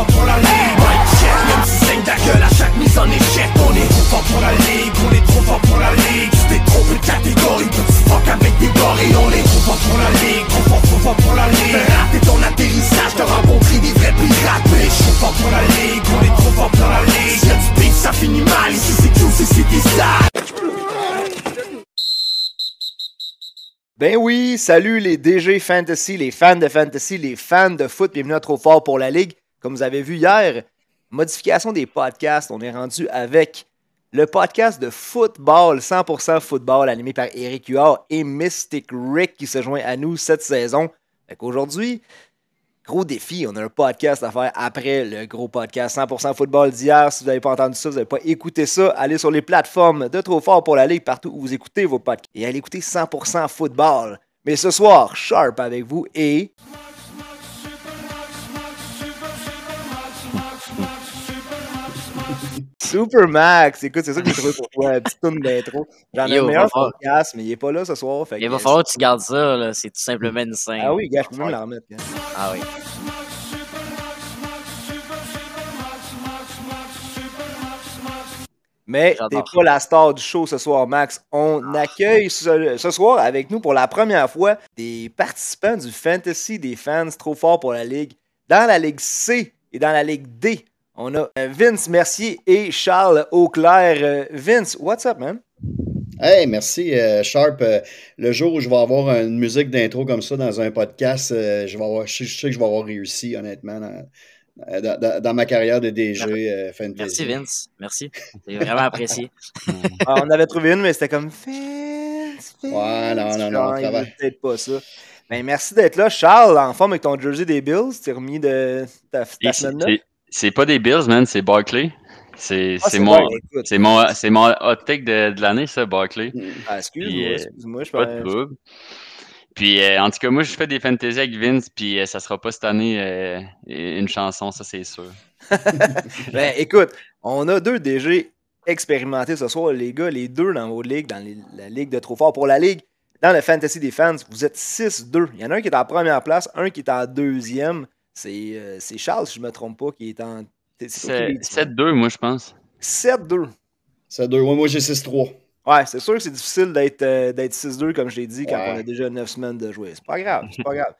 fort pour la ligue Mike check, même si saigne ta gueule à chaque mise en échec On est trop fort pour la ligue, on est trop fort pour la ligue. Tu t'es trompé de catégorie, petit fuck avec des gorilles On est trop fort pour la ligue, trop fort, trop fort pour la ligue. Rater ton atterrissage, t'as rencontré des vrais pirates Mais suis fort pour la ligue, on est trop fort pour la ligue. Y'a du beef, ça finit mal, ici c'est tout, c'est des Ben oui, salut les DG Fantasy, les fans de Fantasy, les fans de foot, bienvenue à Trop Fort pour la Ligue. Comme vous avez vu hier, modification des podcasts, on est rendu avec le podcast de football, 100% football, animé par Eric Huard et Mystic Rick qui se joint à nous cette saison. Fait qu'aujourd'hui, gros défi. On a un podcast à faire après le gros podcast 100% football d'hier. Si vous n'avez pas entendu ça, vous n'avez pas écouté ça, allez sur les plateformes de Trop Fort pour la Ligue, partout où vous écoutez vos podcasts. Et allez écouter 100% football. Mais ce soir, Sharp avec vous et... Super Max, écoute, c'est ça que j'ai trouvé pour toi, petite tourne d'intro. J'en ai un meilleur podcast, mais il est pas là ce soir. il va falloir que tu gardes ça, là. c'est tout simplement une scène. Ah oui, gars, je peux même la remettre. Ah oui. Mais t'es pas la star du show ce soir, Max. On ah. accueille ce, ce, soir avec nous pour la première fois des participants du Fantasy des fans trop forts pour la Ligue dans la Ligue C et dans la Ligue D. On a euh, Vince Mercier et Charles Auclair. Euh, Vince, what's up, man? Hey, merci, euh, Sharp. le jour où je vais avoir une musique d'intro comme ça dans un podcast, je, vais avoir, je, sais que je vais avoir réussi, honnêtement, dans, ma carrière de DG Fantasy. Merci, Vince. Merci. C'est vraiment apprécié. Ah, on avait trouvé une, mais c'était comme Vince. Ouais, non, non, non. Peut-être pas ça. Ben, merci d'être là, Charles, en forme avec ton jersey des Bills. Tu es remis de ta, ta semaine-là? C'est pas des Bills, man, c'est Barkley. C'est ah, mon, c'est mon, mon hot take de, de l'année, ça, Barkley. Ah, excuse-moi, euh, excuse-moi, je pas de Puis, euh, en tout cas, moi, je fais des fantasy avec Vince, puis euh, ça sera pas cette année une chanson, ça, c'est sûr. ben, écoute, on a deux DG expérimentés ce soir, les gars, les deux dans vos ligues, dans la ligue de Trop Fort pour la ligue. Dans le fantasy des fans, vous êtes 6-2. Il y en a un qui est en première place, un qui est en deuxième. Euh, c'est Charles, si je ne me trompe pas, qui est en. 7-2, moi, je pense. 7-2. 7-2. moi, j'ai 6-3. Ouais, c'est sûr que c'est difficile d'être 6-2, euh, comme je l'ai dit, quand on a déjà 9 semaines de jouer. C'est pas grave, c'est pas grave.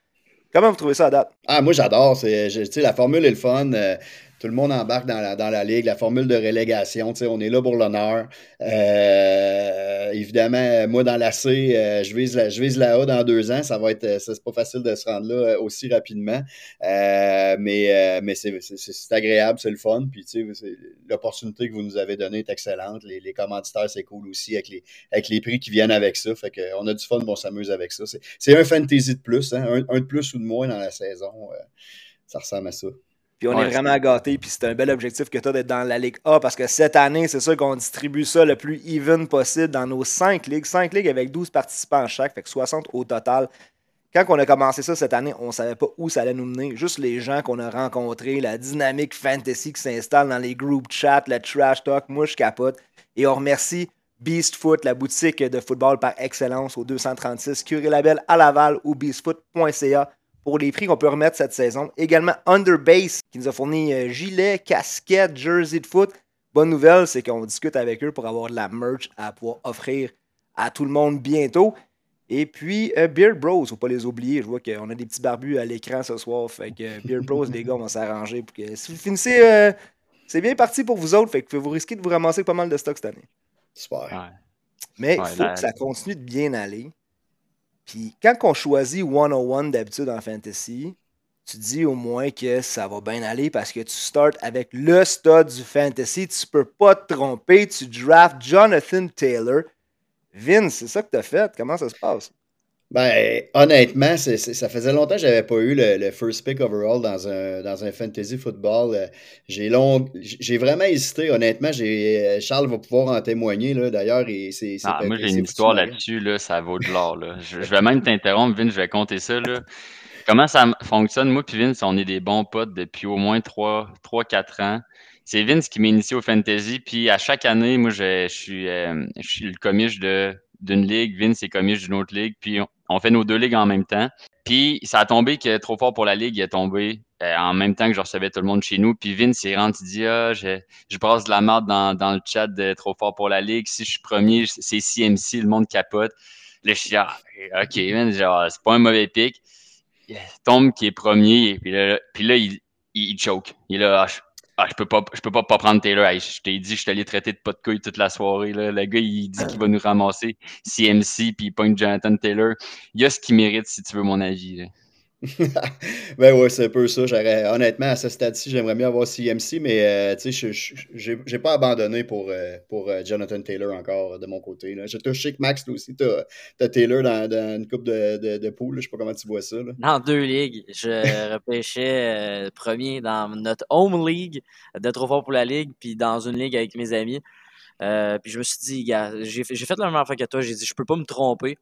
Comment vous trouvez ça à date? Ah, moi, j'adore. La formule est le fun. Euh, tout le monde embarque dans la, dans la ligue. La formule de relégation, on est là pour l'honneur. Euh, évidemment, moi, dans la C, euh, je, vise la, je la A dans deux ans. Ça va être, c'est pas facile de se rendre là aussi rapidement. mais mais c'est agréable, c'est le fun. Puis, l'opportunité que vous nous avez donnée est excellente. Les, les commanditaires, c'est cool aussi avec les, avec les prix qui viennent avec ça. Fait a du fun, on s'amuse avec ça. C'est un fantasy de plus, hein, un, un, de plus ou de moins dans la saison. ça ressemble à ça. Puis on est vraiment gâtés. Puis c'est un bel objectif que tu as d'être dans la Ligue A parce que cette année, c'est sûr qu'on distribue ça le plus even possible dans nos 5 ligues. 5 ligues avec 12 participants chaque, fait que 60 au total. Quand on a commencé ça cette année, on ne savait pas où ça allait nous mener. Juste les gens qu'on a rencontrés, la dynamique fantasy qui s'installe dans les group chats, le trash talk, moi je capote. Et on remercie Beast Foot, la boutique de football par excellence au 236 Curie Label à Laval ou beastfoot.ca pour les prix qu'on peut remettre cette saison. Également Underbase qui nous a fourni euh, gilet, casquette, jersey de foot. Bonne nouvelle, c'est qu'on discute avec eux pour avoir de la merch à pouvoir offrir à tout le monde bientôt. Et puis euh, Beard Bros, faut pas les oublier. Je vois qu'on a des petits barbus à l'écran ce soir. Fait que euh, Beard Bros, les gars, on va s'arranger pour que si vous finissez, c'est bien parti pour vous autres. Fait que vous risquez de vous ramasser pas mal de stock cette année. Super. Mais il faut que ça continue de bien aller. Puis quand on choisit 101 d'habitude en fantasy, tu dis au moins que ça va bien aller parce que tu starts avec le stud du fantasy. Tu peux pas te tromper. Tu drafts Jonathan Taylor. Vince, c'est ça que tu as fait? Comment ça se passe? Ben, honnêtement, ça faisait longtemps que je n'avais pas eu le, first pick overall dans un, dans un fantasy football. J'ai long, j'ai vraiment hésité. Honnêtement, j'ai Charles va pouvoir en témoigner. D'ailleurs, c'est. Ah, moi, j'ai une histoire là-dessus. Là, ça vaut de l'or. Je, je, vais même t'interrompre, Vince, je vais compter ça. Là. Comment ça fonctionne? Moi et Vince, on est des bons potes depuis au moins 3-4 ans. C'est Vince qui m'a initié au fantasy. Puis à chaque année, moi, je, suis, euh, je suis le commiche de d'une ligue, Vince est commis d'une autre ligue, puis on fait nos deux ligues en même temps. Puis ça a tombé que trop fort pour la ligue, il est tombé euh, en même temps que je recevais tout le monde chez nous. Puis Vince, il rentre, il dit Ah, je, je brasse de la merde dans, dans, le chat de trop fort pour la ligue. Si je suis premier, c'est CMC, le monde capote. Là, je suis ah, OK, c'est pas un mauvais pic. Il tombe qui est premier, puis là, puis là il, il, choke. Il est là, ah, ah, je peux pas, je peux pas, pas prendre Taylor. je t'ai dit, je allé traiter de pas de couilles toute la soirée. Là. Le gars, il dit qu'il va nous ramasser CMC, puis il pointe Jonathan Taylor. Il y a ce qu'il mérite, si tu veux mon avis. Ben ouais, c'est un peu ça. Honnêtement, à ce stade-ci, j'aimerais bien avoir CMC, mais euh, tu sais, je n'ai pas abandonné pour, euh, pour euh, Jonathan Taylor encore de mon côté. Là. Je, sais que Max, toi aussi, tu as, Taylor dans, dans, une coupe de, de, de poule. Je sais pas comment tu vois ça. Là. Dans deux ligues. Je repêchais premier dans notre home league de trop fort pour la ligue, puis dans une ligue avec mes amis. puis je me suis dit, gars, j'ai fait la même affaire que toi. J'ai dit, je peux pas me tromper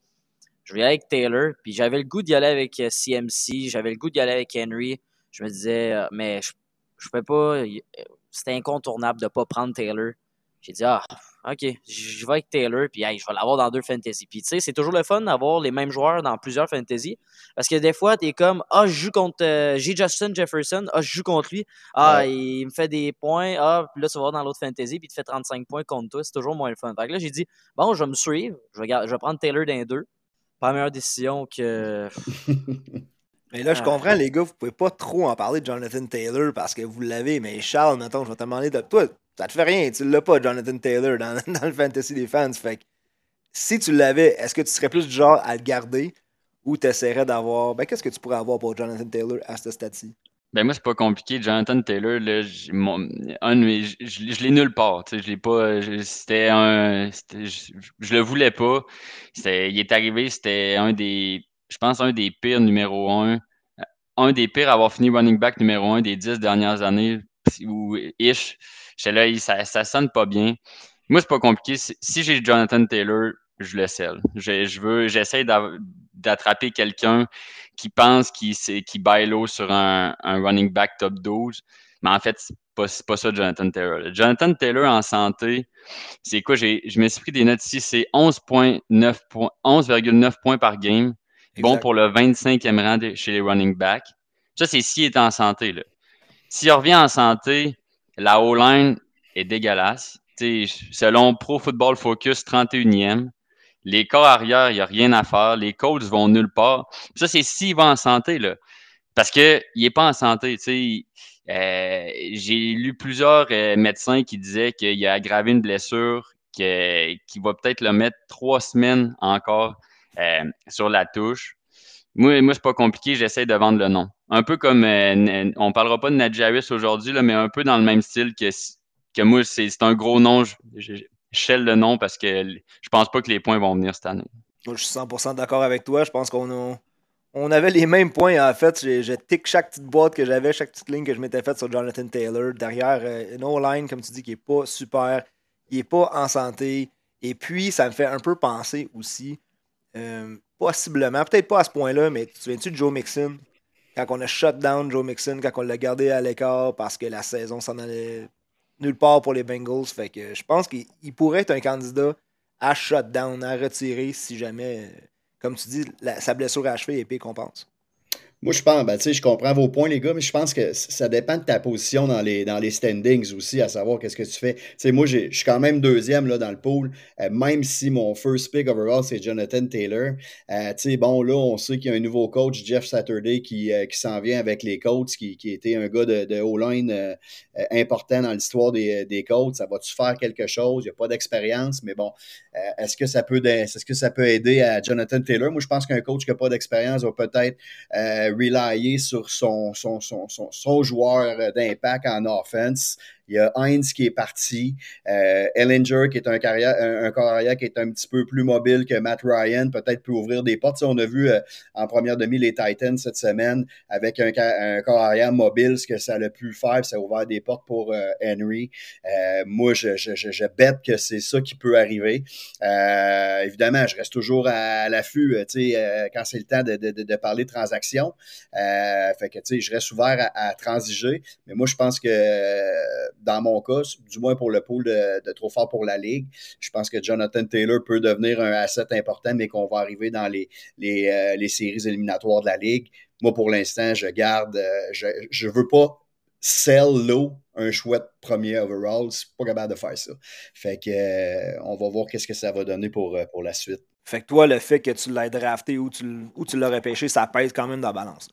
je aller avec Taylor. Puis j'avais le goût d'y aller avec CMC, euh, j'avais le goût d'y aller avec Henry. Je me disais, euh, mais je, je peux pas. C'était incontournable de ne pas prendre Taylor. J'ai dit, ah, OK, je vais avec Taylor, puis je vais l'avoir dans deux fantasy. Puis tu sais, c'est toujours le fun d'avoir les mêmes joueurs dans plusieurs fantasy. Parce que des fois, tu es comme, ah, je joue contre. Euh, j'ai Justin Jefferson, ah, je joue contre lui. Ah, il me fait des points. Ah, puis là, tu vas voir dans l'autre fantasy, puis il te fait 35 points contre toi. C'est toujours moins le fun. Fait que là, j'ai dit, bon, je vais me suivre. Je vais, je vais prendre Taylor d'un deux pas la meilleure décision que. mais là, je comprends, les gars, vous pouvez pas trop en parler de Jonathan Taylor parce que vous l'avez, mais Charles, mettons, je vais te demander de toi, ça te fait rien, tu l'as pas, Jonathan Taylor, dans, dans, le fantasy des fans. Fait que si tu l'avais, est-ce que tu serais plus du genre à le garder ou tu essaierais d'avoir. Ben, qu'est-ce que tu pourrais avoir pour Jonathan Taylor à ce stade-ci? Ben moi, c'est pas compliqué. Jonathan Taylor, là, un, je, je, l'ai nulle part. Je l'ai pas. C'était un. Je, je, le voulais pas. Il est arrivé, c'était un des. Je pense un des pires numéro un. Un des pires à avoir fini running back numéro un des dix dernières années. Ou ish. Là, ça, ça sonne pas bien. Moi, c'est pas compliqué. Si j'ai Jonathan Taylor, je le scelle. Je, je veux, j'essaie d'attraper quelqu'un qui pense qu'il qui baille l'eau sur un, running back top 12. Mais en fait, c'est pas, pas ça Jonathan Taylor. Jonathan Taylor en santé, c'est quoi? Je me suis pris des notes ici, c'est 11,9 points, 11,9 points par game. Bon pour le 25e rang chez les running backs. Ça, c'est s'il est en santé. S'il revient en santé, la O-line est dégueulasse. selon Pro Football Focus, 31e. Les corps arrière, il n'y a rien à faire. Les coachs vont nulle part. ça, c'est s'il va en santé, là. Parce qu'il n'est pas en santé. Euh, j'ai lu plusieurs euh, médecins qui disaient qu'il a aggravé une blessure qui, va peut-être le mettre trois semaines encore euh, sur la touche. Moi, c'est pas compliqué, j'essaie de vendre le nom. Un peu comme, on parlera pas de Nadjaris aujourd'hui, mais un peu dans le même style que, que moi, c'est un gros nom le nom parce que je pense pas que les points vont venir cette année. je suis 100% d'accord avec toi. Je pense qu'on on avait les mêmes points en fait. Je, tic chaque petite boîte que j'avais, chaque petite ligne que je m'étais faite sur Jonathan Taylor. Derrière, euh, une line comme tu dis, qui est pas super. Il est pas en santé. Et puis, ça me fait un peu penser aussi, euh, possiblement, peut-être pas à ce point-là, mais tu te souviens-tu de Joe Mixon? Quand on a shut down Joe Mixon, quand on l'a gardé à l'écart parce que la saison s'en allait nulle part pour les Bengals. Fait que je pense qu'il pourrait être un candidat à shutdown, à retirer si jamais, comme tu dis, sa blessure à cheveux est pire qu'on pense. Moi, je pense, ben, je comprends vos points, les gars, mais je pense que ça dépend de ta position dans les, dans les standings aussi, à savoir qu'est-ce que tu fais. Moi, je suis quand même deuxième là, dans le pool, euh, même si mon first pick overall, c'est Jonathan Taylor. Euh, bon, là, on sait qu'il y a un nouveau coach, Jeff Saturday, qui, euh, qui s'en vient avec les Colts, qui, qui était un gars de, de O-line important dans l'histoire des, des Colts. Ça va-tu faire quelque chose? Il n'y a pas d'expérience, mais bon, est-ce que, peut est-ce que ça peut aider à Jonathan Taylor? Moi, je pense qu'un coach qui n'a pas d'expérience va peut-être relayer sur son, son, son, son, son joueur d'impact en offense. Il y a Heinz qui est parti. Euh, Ellinger, qui est un, carrière, un, carrière qui est un petit peu plus mobile que Matt Ryan, peut-être peut ouvrir des portes. on a vu euh, en première demi les Titans cette semaine avec un, un mobile, ce que ça a pu faire, ça a ouvert des portes pour euh, Henry. Euh, moi, je, je, je, bête que c'est ça qui peut arriver. évidemment, je reste toujours à, l'affût quand c'est le temps de, de, de, parler de transactions. fait que je reste ouvert à, à transiger. Mais moi, je pense que dans mon cas, du moins pour le pool de, trop fort pour la Ligue, je pense que Jonathan Taylor peut devenir un asset important, mais qu'on va arriver dans les, les, séries éliminatoires de la Ligue. Moi, pour l'instant, je garde, je ne veux pas sell low un chouette premier overall. C'est pas capable de faire ça. Fait que euh, on va voir qu'est-ce que ça va donner pour, euh, la suite. Fait que toi, le fait que tu l'aies drafté ou tu, ou tu l'aurais pêché, ça pèse quand même dans la balance.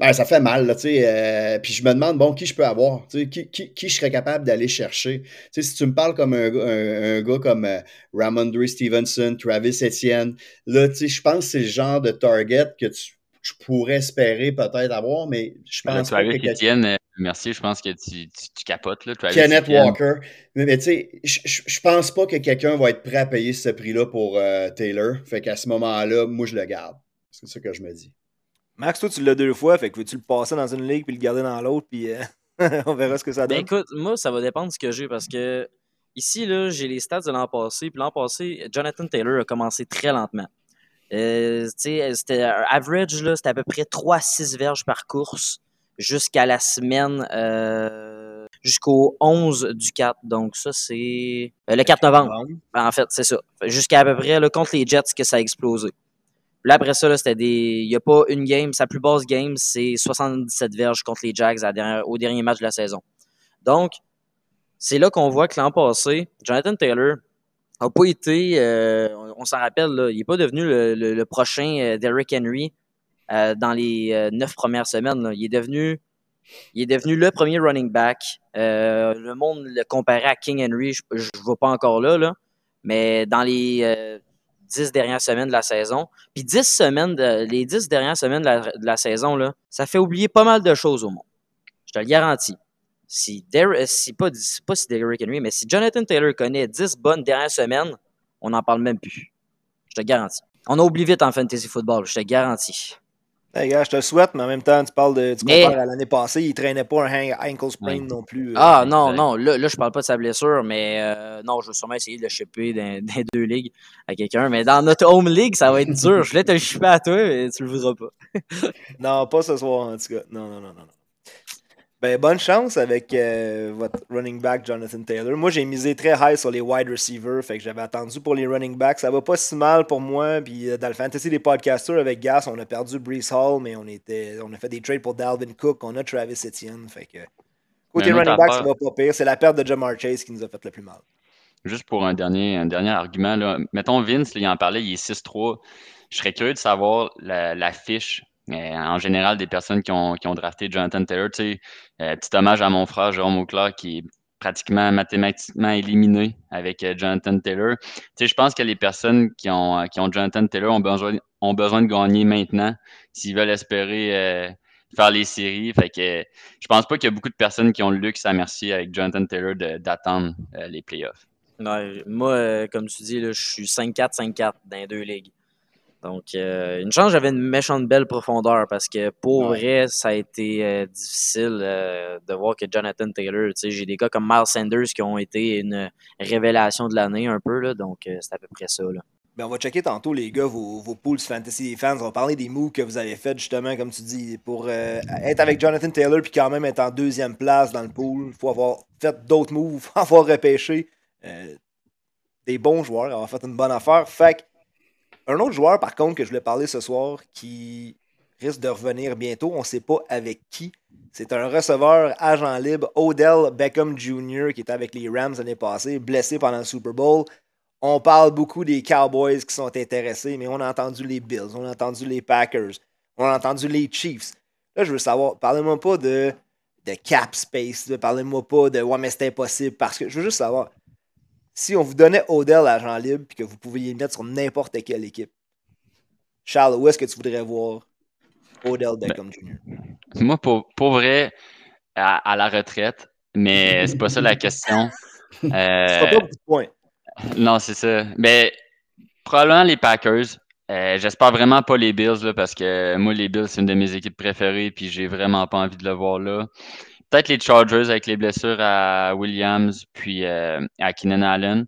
Ben, ça fait mal, là, tu sais. Euh, puis je me demande, bon, qui je peux avoir? Qui, qui, qui, je serais capable d'aller chercher? Tu sais, si tu me parles comme un, un, gars comme Ramondre Stevenson, Travis Etienne, là, tu sais, je pense que c'est le genre de target que tu, je pourrais espérer peut-être avoir, mais je pense que... Travis Etienne, Merci, je pense que tu, tu, capotes. Là, Kenneth Walker. Mais, tu sais, je, je pense pas que quelqu'un va être prêt à payer ce prix-là pour euh, Taylor. Fait qu'à ce moment-là, moi, je le garde. C'est ça que je me dis. Max, toi, tu l'as deux fois. Fait que veux-tu le passer dans une ligue puis le garder dans l'autre, puis euh, on verra ce que ça ben, donne? écoute, moi, ça va dépendre de ce que j'ai parce que ici, là, j'ai les stats de l'an passé. Puis l'an passé, Jonathan Taylor a commencé très lentement. Euh, c'était average, c'était à peu près 3-6 verges par course jusqu'à la semaine euh, jusqu'au 11 du 4. Donc ça, c'est euh, le 4 novembre. En fait, c'est ça. Jusqu'à à peu près là, contre les Jets que ça a explosé. Là, après ça, c'était des. Il n'y a pas une game. Sa plus basse game, c'est 77 verges contre les Jags au dernier match de la saison. Donc, c'est là qu'on voit que l'an passé, Jonathan Taylor n'a pas été. Euh, on, s'en rappelle, là, il n'est pas devenu le, prochain Derrick Henry euh, dans les euh, neuf premières semaines. Il, est devenu, il est devenu le premier running back. Euh, le monde le comparait à King Henry, je ne vois pas encore là, là, mais dans les dix dernières semaines de la saison. Puis dix semaines, les dix dernières semaines de la, saison, là, ça fait oublier pas mal de choses au monde. Je te le garantis. Si, si pas, pas si Derrick Henry, mais si Jonathan Taylor connaît dix bonnes dernières semaines, on n'en parle même plus. Je te garantis. On a oublié vite en fantasy football, je te garantis. Hey gars, je te le souhaite, mais en même temps, tu parles de. Tu compares à l'année passée, il traînait pas un ankle sprain non plus. Euh, ah non, non, là, là, je parle pas de sa blessure, mais euh, non, je vais sûrement essayer de le shipper dans, dans deux ligues à quelqu'un. Mais dans notre home league, ça va être dur. Je voulais te le shipper à toi, mais tu le voudras pas. non, pas ce soir en tout cas. Non, non, non, non. Ben, bonne chance avec euh, votre running back Jonathan Taylor. Moi, j'ai misé très high sur les wide receivers, fait que j'avais attendu pour les running backs. Ça va pas si mal pour moi. Puis euh, dans le fantasy des podcasters avec Gas, on a perdu Brees Hall, mais on était, on a fait des trades pour Dalvin Cook, on a Travis Etienne. Fait que côté running back, ça va pas pire. C'est la perte de Jamar Chase qui nous a fait le plus mal. Juste pour un dernier, un dernier argument, là. mettons Vince, il en parlait, il est 6-3. Je serais curieux de savoir la, la fiche en général, des personnes qui ont, drafté Jonathan Taylor, euh, petit hommage à mon frère Jérôme Auclair qui est pratiquement mathématiquement éliminé avec euh, Jonathan Taylor. Je pense que les personnes qui ont, Jonathan Taylor ont besoin, de gagner maintenant s'ils veulent espérer euh, faire les séries. Fait que je pense pas qu'il y a beaucoup de personnes qui ont le luxe à merci avec Jonathan Taylor d'attendre les playoffs. moi, comme tu dis, je suis 5-4, 5-4 dans les deux ligues. Donc, euh, une chance, j'avais une méchante belle profondeur parce que pour vrai, ça a été euh, difficile euh, de voir que Jonathan Taylor, tu sais, j'ai des gars comme Miles Sanders qui ont été une révélation de l'année un peu, là, donc c'est à peu près ça. Là. Ben, on va checker tantôt, les gars, vos, vos pools fantasy fans. On va parler des moves que vous avez fait justement, comme tu dis, pour être avec Jonathan Taylor puis quand même être en deuxième place dans le pool. Il faut avoir fait d'autres moves, avoir repêché des bons joueurs, avoir fait une bonne affaire. Fait un autre joueur, par contre, que je voulais parler ce soir, qui risque de revenir bientôt, on ne sait pas avec qui. C'est un receveur agent libre, Odell Beckham Jr., qui était avec les Rams l'année passée, blessé pendant le Super Bowl. On parle beaucoup des Cowboys qui sont intéressés, mais on a entendu les Bills, on a entendu les Packers, on a entendu les Chiefs. Là, je veux savoir, parlez-moi pas de, de cap space, parlez-moi pas de ouais, mais impossible, parce que je veux juste savoir, si on vous donnait Odell agent libre et que vous pouviez le mettre sur n'importe quelle équipe, Charles, où est-ce que tu voudrais voir Odell Beckham Jr.? Moi, pour, pour vrai, à, la retraite, mais c'est pas ça la question. Euh, pas beaucoup de points. Non, c'est ça. Mais probablement les Packers. Euh, j'espère vraiment pas les Bills parce que moi, les Bills, c'est une de mes équipes préférées puis j'ai vraiment pas envie de le voir là. Peut-être les Chargers avec les blessures à Williams puis euh, à Keenan Allen.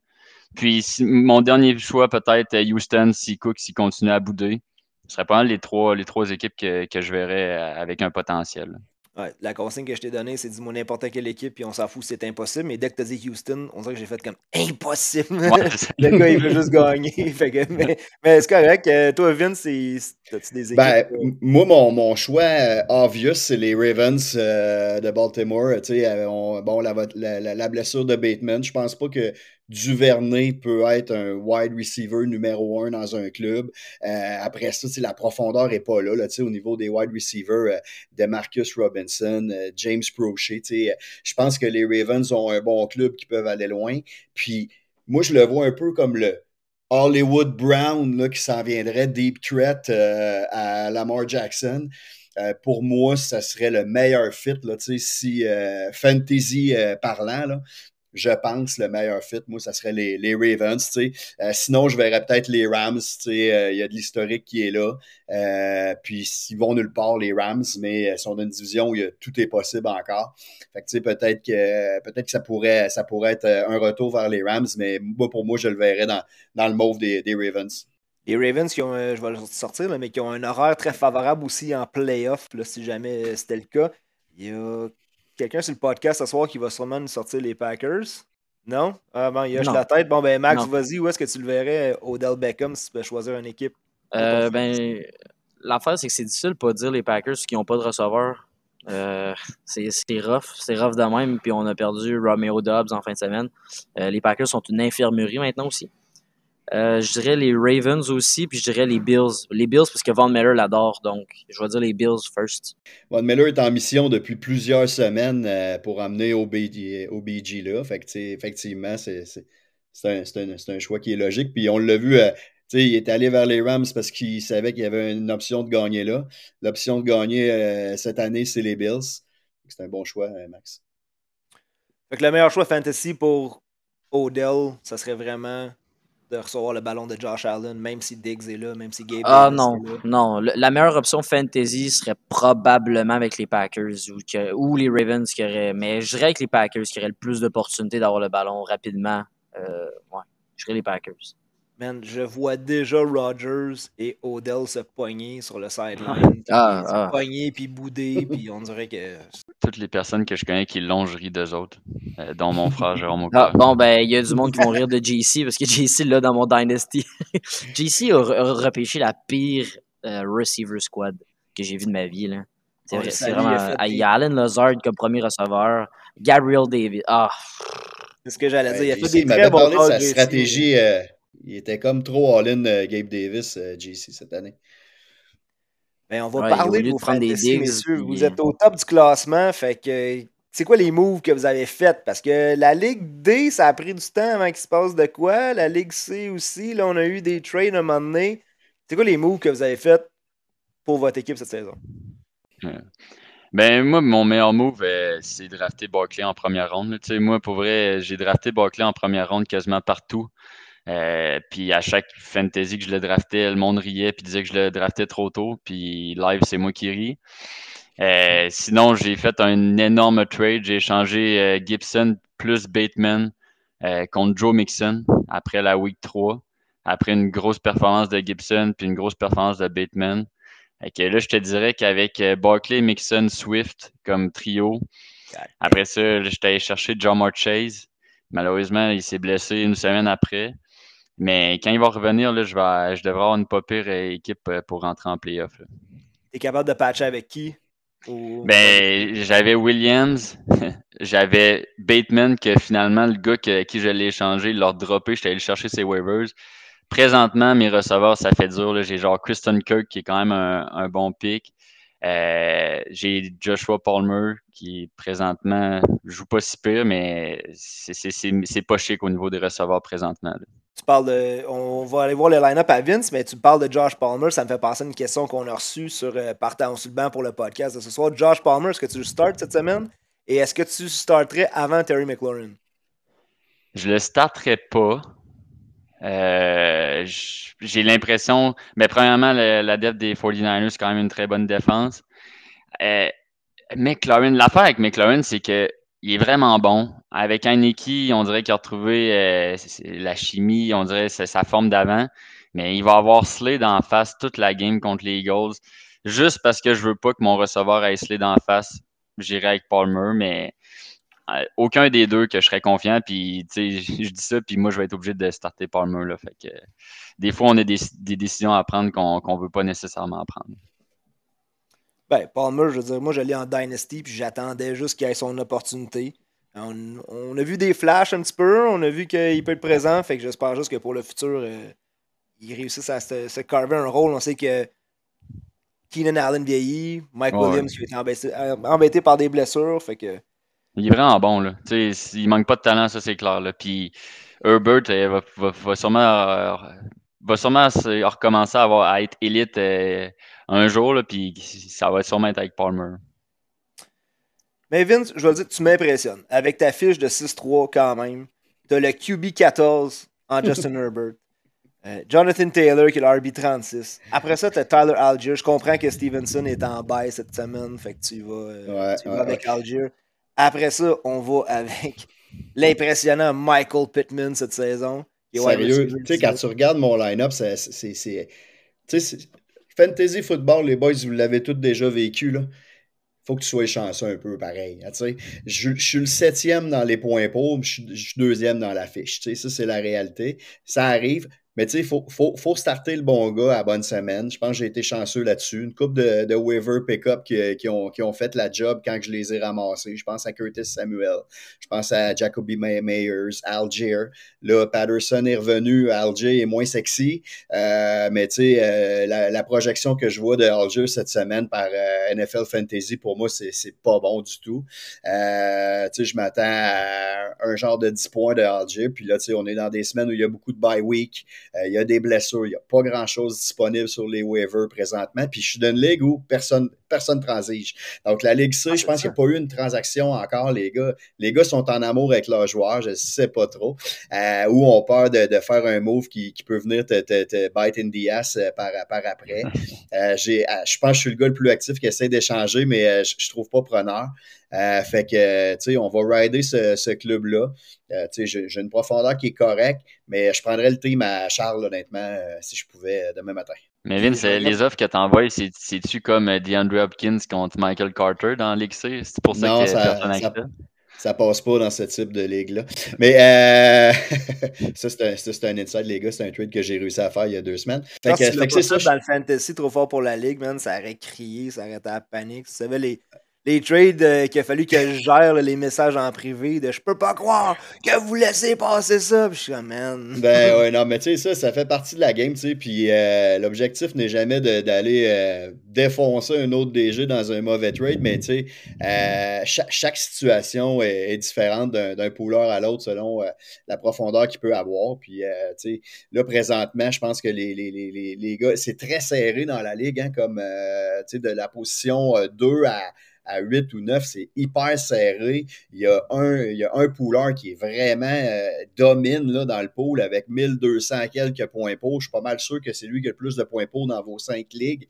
Puis mon dernier choix, peut-être euh, Houston, si Cook s'il continue à bouder. Ce serait pas mal les trois, les trois équipes que, je verrais euh, avec un potentiel. Ouais, la consigne que je t'ai donnée, c'est dis-moi n'importe quelle équipe, puis on s'en fout, c'est impossible. Mais dès que tu as dit Houston, on dirait que j'ai fait comme impossible. Ouais, le gars, il veut juste gagner. Fait que- mais mais c'est correct. Euh, Toi, Vince, c'est- t'as-tu des équipes? Ben, euh, m- moi, mon, mon choix euh, obvious, c'est les Ravens euh, de Baltimore. Tu sais, euh, on- bon, la, la- la- la blessure de Bateman, je pense pas que Duvernay peut être un wide receiver numéro un dans un club. Euh, après ça, la profondeur est pas là, là au niveau des wide receivers euh, de Marcus Robinson, euh, James Prochet. Je pense que les Ravens ont un bon club qui peuvent aller loin. Puis, moi, je le vois un peu comme le Hollywood Brown là, qui s'en viendrait deep threat euh, à Lamar Jackson. Euh, pour moi, ça serait le meilleur fit, là, si fantasy parlant, là, je pense le meilleur fit, moi, ça serait les, Ravens. Euh, sinon, je verrais peut-être les Rams, euh, il y a de l'historique qui est là. Euh, puis, ils vont nulle part, les Rams, mais sont dans une division où tout est possible encore. Peut-être que, ça pourrait, être un retour vers les Rams, mais moi, pour moi, je le verrais dans, le mauve des, Ravens. Les Ravens qui ont, je vais le sortir, mais qui ont un horaire très favorable aussi en playoff, si jamais c'était le cas. Il y a quelqu'un sur le podcast ce soir qui va sûrement nous sortir les Packers. Non? Ah bon, il hoche Non. la tête. Bon, ben Max, vas-y, où est-ce que tu le verrais, euh, Odell Beckham, si tu peux choisir une équipe? Euh, ben, l'affaire, c'est que c'est difficile de pas dire les Packers qui n'ont pas de receveur. Euh, c'est c'est rough, c'est rough de même. Puis on a perdu Romeo Dobbs en fin de semaine. Euh, les Packers sont une infirmerie maintenant aussi. Euh, je dirais les Ravens aussi, puis je dirais les Bills. Les Bills, parce que Von Miller l'adore, donc je vais dire les Bills first. Von Miller est en mission depuis plusieurs semaines euh, pour amener OBG, OBG là. Fait que, effectivement, c'est c'est- c'est un, c'est un- choix qui est logique. Puis on l'a vu, euh, tu sais, il est allé vers les Rams parce qu'il savait qu'il y avait une option de gagner là. L'option de gagner euh, cette année, c'est les Bills. C'est un bon choix, euh, Max. Fait que le meilleur choix fantasy pour Odell, ça serait vraiment de recevoir le ballon de Josh Allen, même si Diggs est là, même si Gabe Ah non, est là. non. Le- la meilleure option fantasy serait probablement avec les Packers ou, que- ou les Ravens qui auraient. Mais je dirais avec les Packers qui auraient le plus d'opportunités d'avoir le ballon rapidement. Euh, ouais, je dirais les Packers. Man, je vois déjà Rodgers et Odell se pogner sur le sideline. Ah, se ah. pogner puis bouder, puis on dirait que. Toutes les personnes que je connais qui ris d'eux autres, euh, dont mon frère Jérôme Ah, Auclair. bon, ben, il y a du monde qui vont rire de JC parce que JC, là, dans mon Dynasty, JC a, re- a repêché la pire euh, receiver squad que j'ai vu de ma vie. là. C'est vraiment. il fait ah, Il y a Allen Lazard comme premier receveur, Gabriel David. Ah, C'est ce que j'allais dire. Il a Ouais, fait JC, des très bons de sa stratégie. euh, il était comme trop all-in euh, Gabe Davis, euh, JC, cette année. Ben, on va Ouais, parler de vos prendre des fantasy, messieurs. Vous êtes au top du classement. Fait que c'est quoi les moves que vous avez faites? Parce que la Ligue D, ça a pris du temps avant qu'il se passe de quoi. La Ligue C aussi, là, on a eu des trades à un moment donné. C'est quoi les moves que vous avez faites pour votre équipe cette saison? Ben, moi, mon meilleur move, euh, c'est de drafter Barkley en première ronde. là. Tu sais, moi, pour vrai, j'ai drafté Barkley en première ronde quasiment partout. Euh, puis à chaque fantasy que je le draftais, le monde riait puis disait que je le draftais trop tôt. Puis live, c'est moi qui ris. Euh, sinon, j'ai fait un énorme trade. J'ai échangé euh, Gibson plus Bateman euh, contre Joe Mixon après la week 3. Après une grosse performance de Gibson puis une grosse performance de Bateman. Que là, je te dirais qu'avec Barkley, Mixon, Swift comme trio, après ça, j'étais allé chercher Jamar Chase. Malheureusement, il s'est blessé une semaine après. Mais quand il va revenir, là, je, vais, je devrais avoir une pas pire euh, équipe euh, pour rentrer en playoff. T'es capable de patcher avec qui? Ou- Ben, j'avais Williams, j'avais Bateman, que finalement, le gars que, qui je l'ai échangé, il l'a droppé, j'étais allé le chercher ses waivers. Présentement, mes receveurs, ça fait dur. J'ai genre Kristen Kirk, qui est quand même un, un bon pick. Euh, j'ai Joshua Palmer, qui présentement joue pas si pire, mais c'est- pas chic au niveau des receveurs présentement. là. Tu parles de. On va aller voir le line-up à Vince, mais tu parles de Josh Palmer. Ça me fait penser à une question qu'on a reçue sur euh, Partant sur le pour le podcast de ce soir. Josh Palmer, est-ce que tu startes cette semaine? Et est-ce que tu starterais avant Terry McLaurin? Je le starterai pas. Euh, J'ai l'impression, mais premièrement, la def des 49ers, c'est quand même une très bonne défense. Euh, McLaurin, l'affaire avec McLaurin, c'est que il est vraiment bon. Avec Heineke, on dirait qu'il a retrouvé euh, la chimie, on dirait c'est sa forme d'avant. Mais il va avoir Slade en face toute la game contre les Eagles. Juste parce que je veux pas que mon receveur ait Slade en face j'irai avec Palmer, mais euh, aucun des deux que je serais confiant. Puis, je dis ça, puis moi, je vais être obligé de starter Palmer. Là, fait que, des fois, on a des, décisions à prendre qu'on ne veut pas nécessairement prendre. Ben, Palmer, je veux dire, moi, je l'ai en Dynasty, puis j'attendais juste qu'il ait son opportunité. On, a vu des flashs un petit peu, on a vu qu'il peut être présent, fait que j'espère juste que pour le futur, euh, il réussisse à se, carver un rôle. On sait que Keenan Allen vieillit, Mike Williams qui est euh, embêté, par des blessures, fait que il est vraiment bon, là. sais, il manque pas de talent, ça c'est clair. Là. Puis Herbert eh, va, va, va, sûrement, euh, va sûrement recommencer à, avoir, à être élite euh, un jour, là, puis ça va sûrement être avec Palmer. Mais Vince, je vais te dire, tu m'impressionnes. Avec ta fiche de 6-3 quand même, tu as le QB14 en Justin Herbert. Euh, Jonathan Taylor qui est le RB36. Après ça, tu as Tyler Algier. Je comprends que Stevenson est en bail cette semaine, fait que tu vas, tu vas avec Algier. Après ça, on va avec l'impressionnant Michael Pittman cette saison. Sérieux, tu sais, quand tu regardes mon line-up, c'est. Fantasy football, les boys, vous l'avez tous déjà vécu, là. Faut que tu sois chanceux un peu, pareil. Hein, je, je, suis le septième dans les points pauvres, je, suis deuxième dans la fiche. Ça, c'est la réalité. Ça arrive. Mais tu sais, il faut, faut, faut, starter le bon gars à bonne semaine. Je pense que j'ai été chanceux là-dessus. Une coupe de, de waiver pick-up qui, qui, ont, qui ont fait la job quand je les ai ramassés. Je pense à Curtis Samuel. Je pense à Jacoby Meyers, Algier. Là, Patterson est revenu. Algier est moins sexy. Euh, mais tu sais, euh, la, la, projection que je vois de Algier cette semaine par euh, NFL Fantasy, pour moi, c'est pas bon du tout. Euh, tu sais, je m'attends à un genre de 10 points de Algier. Puis là, tu sais, on est dans des semaines où il y a beaucoup de bye week. Euh, il y a des blessures, il n'y a pas grand-chose disponible sur les waivers présentement. Puis je suis dans une ligue où personne personne transige. Donc la Ligue C, ah, je pense qu'il n'y a pas eu une transaction encore, les gars. Les gars sont en amour avec leurs joueurs, je ne sais pas trop. Euh, ou ont peur de, faire un move qui, peut venir te, te, bite in the ass euh, par, par après. je pense que je suis le gars le plus actif qui essaie d'échanger, mais je ne trouve pas preneur. Euh, fait que, tu sais, on va rider ce, club-là. Euh, tu sais, j'ai une profondeur qui est correcte, mais je prendrais le team à Charles, honnêtement, euh, si je pouvais demain matin. Mais Vince, les offres que tu envoies, c'est-tu comme DeAndre Hopkins contre Michael Carter dans Ligue C? C'est pour ça que ça, ça, ça, passe pas dans ce type de ligue-là. Mais ça, c'est un, un, inside, les gars. C'est un trade que j'ai réussi à faire il y a deux semaines. Fait que, c'est ça. Dans le fantasy, trop fort pour la ligue, man, ça aurait crié, ça aurait été à panique. Tu savais, les, les trades euh, qu'il a fallu que je gère les messages en privé de je peux pas croire que vous laissez passer ça. Je suis comme, man. Ben ouais, non, mais tu sais, ça, ça fait partie de la game, tu sais. Puis euh, l'objectif n'est jamais d'aller euh, défoncer un autre DG dans un mauvais trade, mais tu sais, chaque, situation est, différente d'un pooler à l'autre selon la profondeur qu'il peut avoir. Puis, tu sais, là, présentement, je pense que les, les, les, les gars, c'est très serré dans la ligue, hein, comme, tu sais, de la position 2 à à 8 ou 9, c'est hyper serré. Il y a un, il y a un pooleur qui est vraiment euh, domine là, dans le pool avec 1200 quelques points pour. Je suis pas mal sûr que c'est lui qui a le plus de points pour dans vos cinq ligues.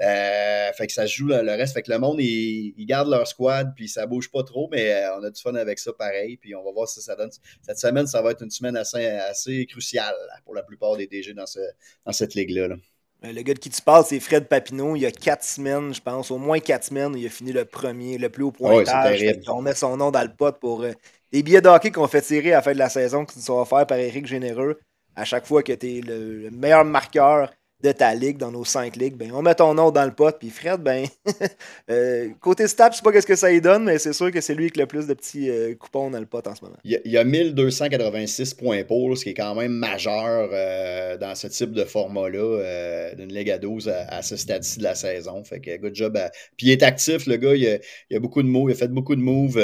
Euh, fait que ça joue le reste. Fait que le monde, ils, garde leur squad, puis ça bouge pas trop, mais euh, on a du fun avec ça pareil. Puis on va voir si ça donne. Cette semaine, ça va être une semaine assez, assez cruciale pour la plupart des DG dans, ce, dans cette ligue-là. là le gars de qui tu parles, c'est Fred Papineau. Il y a quatre semaines, je pense, au moins quatre semaines, il a fini le premier, le plus haut pointage. on met son nom dans le pot pour euh, des billets de hockey qu'on fait tirer à la fin de la saison qui sont offerts par Eric Généreux. À chaque fois que tu es le, meilleur marqueur de ta ligue, dans nos cinq ligues, ben, on met ton nom dans le pot. Puis Fred, ben, euh, côté stats, je sais pas ce que ça y donne, mais c'est sûr que c'est lui qui a le plus de petits euh, coupons dans le pot en ce moment. Il y a, 1286 points pour, ce qui est quand même majeur euh, dans ce type de format-là, d'une ligue à 12 à, ce stade-ci de la saison. Fait que good job. Puis il est actif, le gars, il a, a, beaucoup de moves, il a fait beaucoup de moves,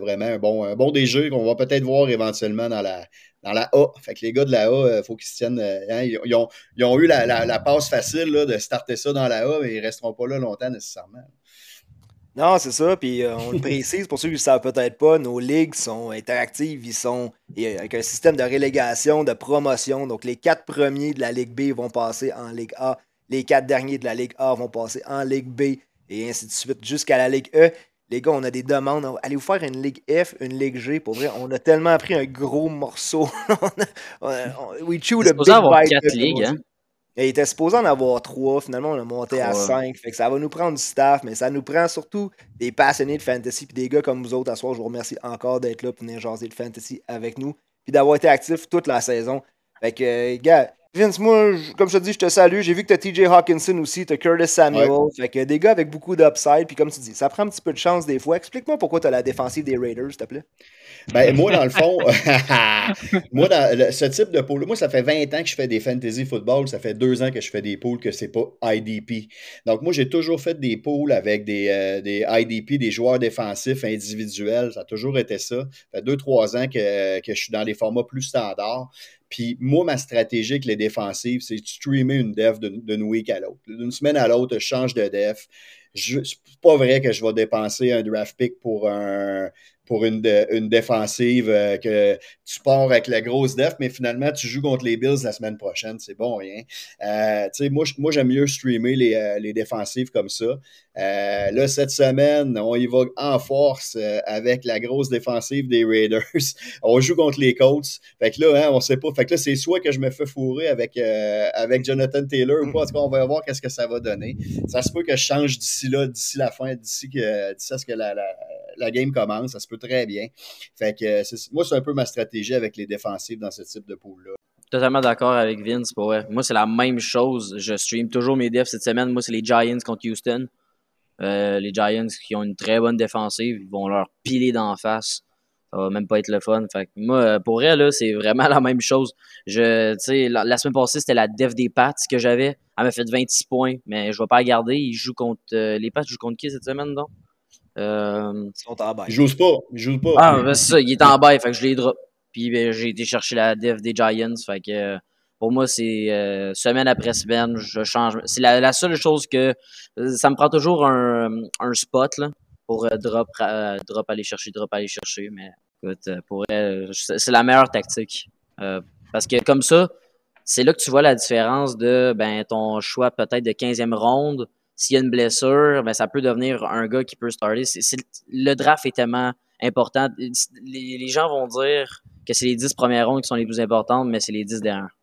vraiment un bon, un bon DG qu'on va peut-être voir éventuellement dans la, dans la A. Fait que les gars de la A, il euh, faut qu'ils se tiennent. Euh, hein, ils, ont, ils, ont, eu la, la, passe facile là, de starter ça dans la A, mais ils ne resteront pas là longtemps nécessairement. Non, c'est ça. Puis euh, on le précise, pour ceux qui ne le savent peut-être pas, nos ligues sont interactives. Ils sont avec un système de relégation, de promotion. Donc les quatre premiers de la Ligue B vont passer en Ligue A. Les quatre derniers de la Ligue A vont passer en Ligue B. Et ainsi de suite jusqu'à la Ligue E. Les gars, on a des demandes. Allez vous faire une Ligue F, une Ligue G. Pour vrai, on a tellement pris un gros morceau. we chew the big bite. quatre ligues, hein? il était supposé en avoir trois. Finalement, on a monté à cinq. Fait que ça va nous prendre du staff, mais ça nous prend surtout des passionnés de fantasy. Puis des gars comme vous autres à soir, je vous remercie encore d'être là pour venir jaser de fantasy avec nous. Puis d'avoir été actifs toute la saison. Fait que, gars, Vince, moi, comme je te dis, je te salue. J'ai vu que t'as TJ Hawkinson aussi, t'as Curtis Samuel. Fait que des gars avec beaucoup d'upside. Puis comme tu dis, ça prend un petit peu de chance des fois. Explique-moi pourquoi t'as la défensive des Raiders, s'il te plaît. Ben, moi, dans le fond, moi, dans ce type de pool, moi, ça fait 20 ans que je fais des fantasy football. Ça fait deux ans que je fais des pools que c'est pas IDP. Donc, moi, j'ai toujours fait des pools avec des, euh, des IDP, des joueurs défensifs individuels. Ça a toujours été ça. Ça fait deux, trois ans que, que je suis dans des formats plus standards. Puis moi, ma stratégie avec les défensives, c'est de streamer une def d'une week à l'autre. D'une semaine à l'autre, je change de def. C'est pas vrai que je vais dépenser un draft pick pour un pour une, une défensive euh, que tu pars avec la grosse def, mais finalement, tu joues contre les Bills la semaine prochaine. C'est bon, rien. Euh, tu sais, moi, moi j'aime mieux streamer les, euh, les défensives comme ça. Euh, là, cette semaine, on y va en force euh, avec la grosse défensive des Raiders. on joue contre les Colts. Fait que là, hein, on sait pas. Fait que là, c'est soit que je me fais fourrer avec, euh, avec Jonathan Taylor ou pas. En tout cas, on va voir qu'est-ce que ça va donner? Ça se peut que je change d'ici là, d'ici la fin, d'ici que, d'ici à ce que la, game commence. Ça se peut très bien. Fait que moi, c'est un peu ma stratégie avec les défensives dans ce type de pool-là. Totalement d'accord avec Vince. Moi, c'est la même chose. Je stream toujours mes defs cette semaine. Moi, c'est les Giants contre Houston. Euh, les Giants qui ont une très bonne défensive, ils vont leur piler d'en face. Ça va même pas être le fun. Fait que moi, euh, pour elle, là, c'est vraiment la même chose. Je, tu sais, la, la semaine passée, c'était la def des Pats que j'avais. Elle m'a fait 26 points, mais je vais pas la garder. Ils jouent contre euh, les Pats jouent contre qui cette semaine, donc? Euh, Ils sont en bas. Ils jouent pas. Ils jouent pas. ah, ben, c'est ça, il est en bas, fait que je les drop. Puis ben, j'ai été chercher la dev des Giants, fait que euh, pour moi, c'est euh, semaine après semaine, je change. C'est la, la seule chose que ça me prend toujours un, un spot là, pour euh, drop, euh, drop aller chercher, drop aller chercher. Mais écoute, euh, pour c'est la meilleure tactique. Euh, parce que comme ça, c'est là que tu vois la différence de ben ton choix peut-être de 15e ronde. S'il y a une blessure, ben ça peut devenir un gars qui peut starter. Le draft est tellement important. Les, les gens vont dire que c'est les 10 premières rondes qui sont les plus importantes, mais c'est les 10 dernières.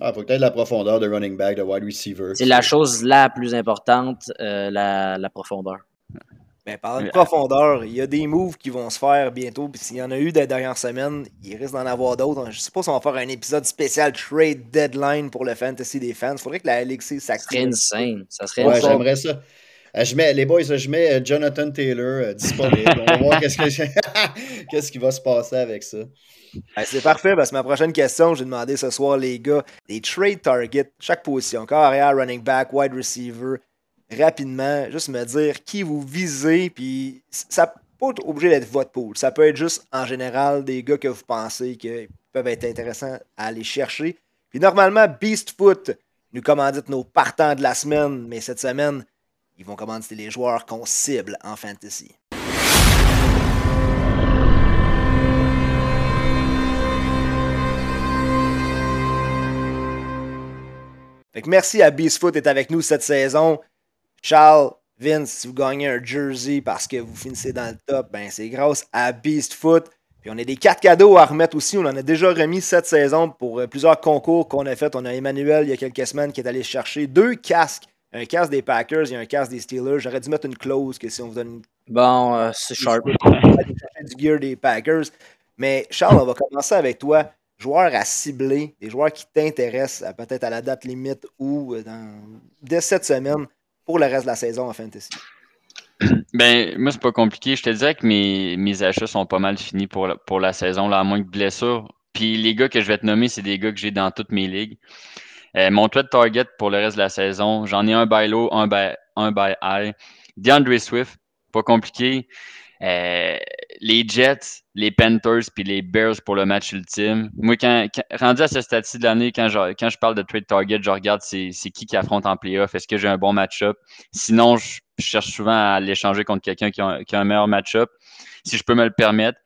Ah, faut peut-être la profondeur de running back, de wide receiver. C'est la chose la plus importante, euh, la, la profondeur. Mais parlant de Mais- profondeur, il y a des moves qui vont se faire bientôt. Puis s'il y en a eu des dernières semaines, il risque d'en avoir d'autres. Je sais pas si on va faire un épisode spécial trade deadline pour le fantasy des fans. Faudrait que la LXC Ça serait s'active. insane. Ça serait Ouais, j'aimerais ça. Euh, Je mets, les boys, je mets euh, Jonathan Taylor euh, disponible. On va voir qu'est-ce, que- qu'est-ce qui va se passer avec ça. Ben, c'est parfait, parce que ma prochaine question, j'ai demandé ce soir, les gars, des trade targets, chaque position, corps arrière, running back, wide receiver, rapidement, juste me dire qui vous visez, puis ça peut pas être obligé d'être votre pool. Ça peut être juste, en général, des gars que vous pensez qui peuvent être intéressants à aller chercher. Puis normalement, Beastfoot nous commandite nos partants de la semaine, mais cette semaine, ils vont commanditer les joueurs qu'on cible en fantasy. Fait que merci à Beastfoot d'être avec nous cette saison. Charles, Vince, si vous gagnez un jersey parce que vous finissez dans le top, ben c'est grâce à Beastfoot. Puis on a des quatre cadeaux à remettre aussi. On en a déjà remis cette saison pour euh, plusieurs concours qu'on a fait. On a Emmanuel il y a quelques semaines qui est allé chercher deux casques. Un casque des Packers et un casque des Steelers. J'aurais dû mettre une clause que si on vous donne une Bon, euh, c'est sharp. du gear des Packers. Mais Charles, on va commencer avec toi. Joueurs à cibler, des joueurs qui t'intéressent à- peut-être à la date limite ou euh, dans, dès cette semaine pour le reste de la saison en fantasy. Ben, moi, c'est pas compliqué. Je te dirais que mes, mes achats sont pas mal finis pour la, pour la saison, là, à moins de blessures. Puis les gars que je vais te nommer, c'est des gars que j'ai dans toutes mes ligues. Euh, mon trade target pour le reste de la saison, j'en ai un by low, un by, un by high. DeAndre Swift, pas compliqué. Euh, les Jets, les Panthers puis les Bears pour le match ultime. Moi, quand, rendu à ce stade-ci de l'année, quand je, quand je parle de trade target, je regarde c'est qui qui affronte en playoff. Est-ce que j'ai un bon match-up? Sinon, je, cherche souvent à l'échanger contre quelqu'un qui, a- qui a un meilleur match-up, si je peux me le permettre.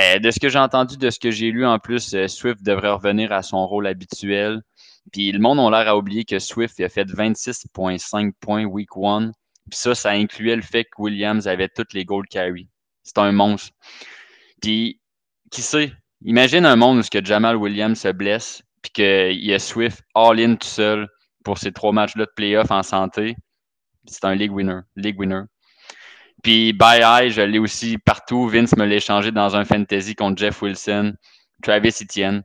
Euh, de ce que j'ai entendu, de ce que j'ai lu en plus, Swift devrait revenir à son rôle habituel. Puis le monde a l'air à oublier que Swift a fait 26,5 points week 1. Puis ça, ça incluait le fait que Williams avait toutes les gold carry. C'est un monstre. Puis, qui sait? Imagine un monde où ce que Jamal Williams se blesse, puis qu'il y a Swift all-in tout seul pour ces trois matchs-là de playoff en santé, c'est un league winner. League winner. Puis by eye, je l'ai aussi partout. Vince me l'a échangé dans un fantasy contre Jeff Wilson, Travis Etienne.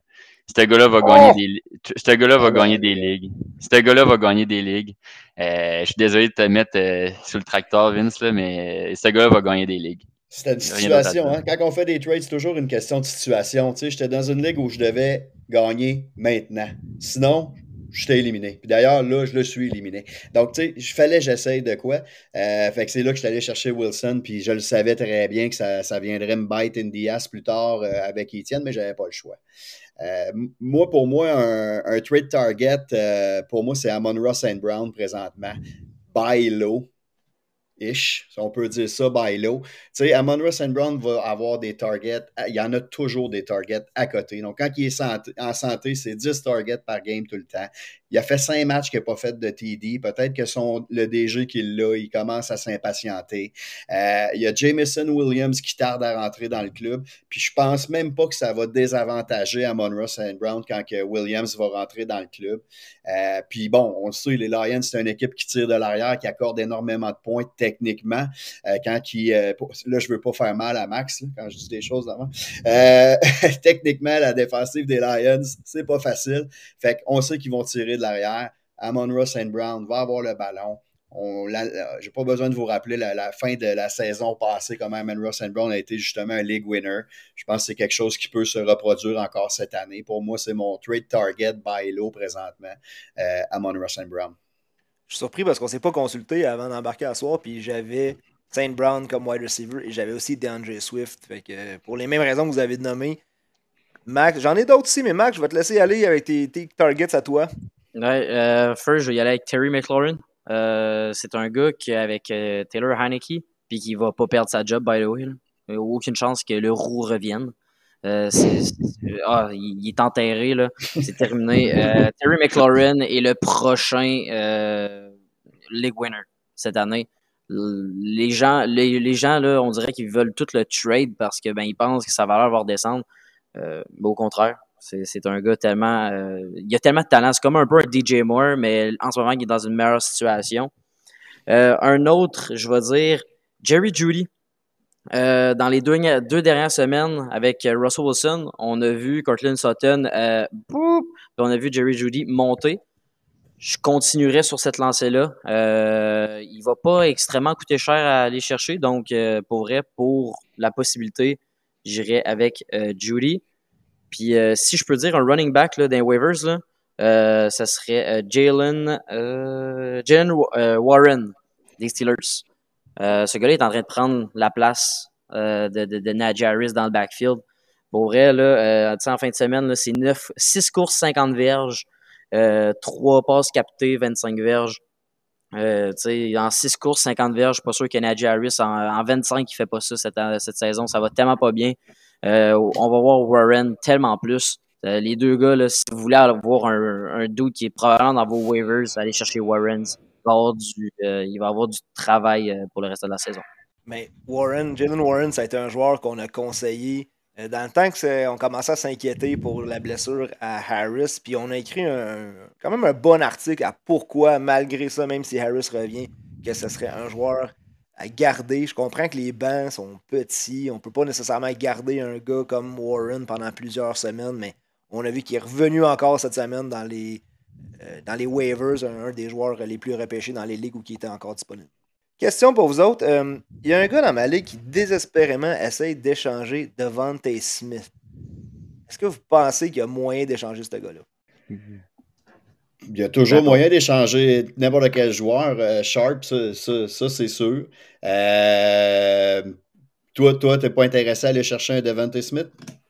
Ce gars-là va, gagner des, gars va gagner des ligues. Ce gars-là va gagner des ligues. Euh, je suis désolé de te mettre euh, sur le tracteur, Vince, là, mais ce gars-là va gagner des ligues. C'est une situation. Hein? Quand on fait des trades, c'est toujours une question de situation. Tu sais, j'étais dans une ligue où je devais gagner maintenant. Sinon, j'étais éliminé. Puis d'ailleurs, là, je le suis éliminé. Donc, tu sais, il fallait j'essaye de quoi. Euh, fait que c'est là que je suis allé chercher Wilson, puis je le savais très bien que ça, ça viendrait me bite in the ass plus tard euh, avec Etienne, mais j'avais pas le choix. Euh, moi, pour moi, un, trade target, pour moi, c'est Amon Ross and Brown présentement. Buy low ish, si on peut dire ça, by low. Tu sais, Amon Ross Brown va avoir des targets, il y en a toujours des targets à côté. Donc, quand il est en santé, c'est 10 targets par game tout le temps. Il a fait cinq matchs qu'il n'a pas fait de TD. Peut-être que le DG qui l'a, il commence à s'impatienter. Euh, il y a Jameson Williams qui tarde à rentrer dans le club. Puis je pense même pas que ça va désavantager à Monroe St. Brown quand Williams va rentrer dans le club. Euh, puis bon, on le sait, les Lions, c'est une équipe qui tire de l'arrière, qui accorde énormément de points techniquement. Euh, qui, là, je veux pas faire mal à Max quand je dis des choses d'avant. techniquement, la défensive des Lions, c'est pas facile. Fait qu'on sait qu'ils vont tirer de l'arrière. Amon Ross and Brown va avoir le ballon. Je n'ai pas besoin de vous rappeler la, fin de la saison passée, comment Amon Ross and Brown a été justement un league winner. Je pense que c'est quelque chose qui peut se reproduire encore cette année. Pour moi, c'est mon trade target by low présentement, euh, Amon Ross and Brown. Je suis surpris parce qu'on ne s'est pas consulté avant d'embarquer à soir, puis j'avais Saint Brown comme wide receiver et j'avais aussi DeAndre Swift. pour les mêmes raisons que vous avez nommées, Max, j'en ai d'autres aussi, mais Max, je vais te laisser aller avec tes targets à toi. Euh, first, je vais y aller avec Terry McLaurin. Euh, c'est un gars qui est avec euh, Taylor Heineke, puis qui va pas perdre sa job, by the way. Il a aucune chance que le roux revienne. Ah, il, est enterré, là. C'est terminé. Terry McLaurin est le prochain League winner cette année. Les gens, les, gens là, on dirait qu'ils veulent tout le trade parce que ben ils pensent que sa valeur va redescendre. au contraire, c'est un gars tellement. Euh, il a tellement de talent. C'est comme un peu un DJ Moore, mais en ce moment, il est dans une meilleure situation. Euh, un autre, je vais dire, Jerry Judy. Euh, dans les deux, dernières semaines avec Russell Wilson, on a vu Cortland Sutton, on a vu Jerry Judy monter. Je continuerai sur cette lancée-là. Il va pas extrêmement coûter cher à aller chercher, donc pour vrai, pour la possibilité, j'irai avec Judy. Puis euh, si je peux dire un running back là, dans waivers, euh, ça serait euh, Jalen, Jalen Warren des Steelers. ce gars-là est en train de prendre la place de, de, Najee Harris dans le backfield. Pour vrai, là, en fin de semaine, c'est 9, 6 courses, 50 verges, euh, 3 passes captées, 25 verges. Euh, en 6 courses, 50 verges, je suis pas sûr que Najee Harris en, en 25 il fait pas ça cette, cette saison. Ça va tellement pas bien. Euh, on va voir Warren tellement plus. Euh, les deux gars, là, si vous voulez avoir un, dude qui est probablement dans vos waivers, allez chercher Warren. Il va avoir du, euh, avoir du travail pour le reste de la saison. Mais Warren, Jalen Warren, ça a été un joueur qu'on a conseillé dans le temps qu'on commençait à s'inquiéter pour la blessure à Harris, puis on a écrit un, quand même un bon article à pourquoi, malgré ça, même si Harris revient, que ce serait un joueur à garder. Je comprends que les bancs sont petits. On peut pas nécessairement garder un gars comme Warren pendant plusieurs semaines, mais on a vu qu'il est revenu encore cette semaine dans les, euh, dans les waivers, un, des joueurs les plus repêchés dans les ligues où qui était encore disponible. Question pour vous autres. Euh, il y a un gars dans ma ligue qui désespérément essaye d'échanger Devante Smith. Est-ce que vous pensez qu'il y a moyen d'échanger ce gars-là? Il y a toujours moyen d'échanger n'importe quel joueur. Euh, Sharp, ça, c'est sûr. Euh, toi, toi, t'es pas intéressé à aller chercher un Devante Smith?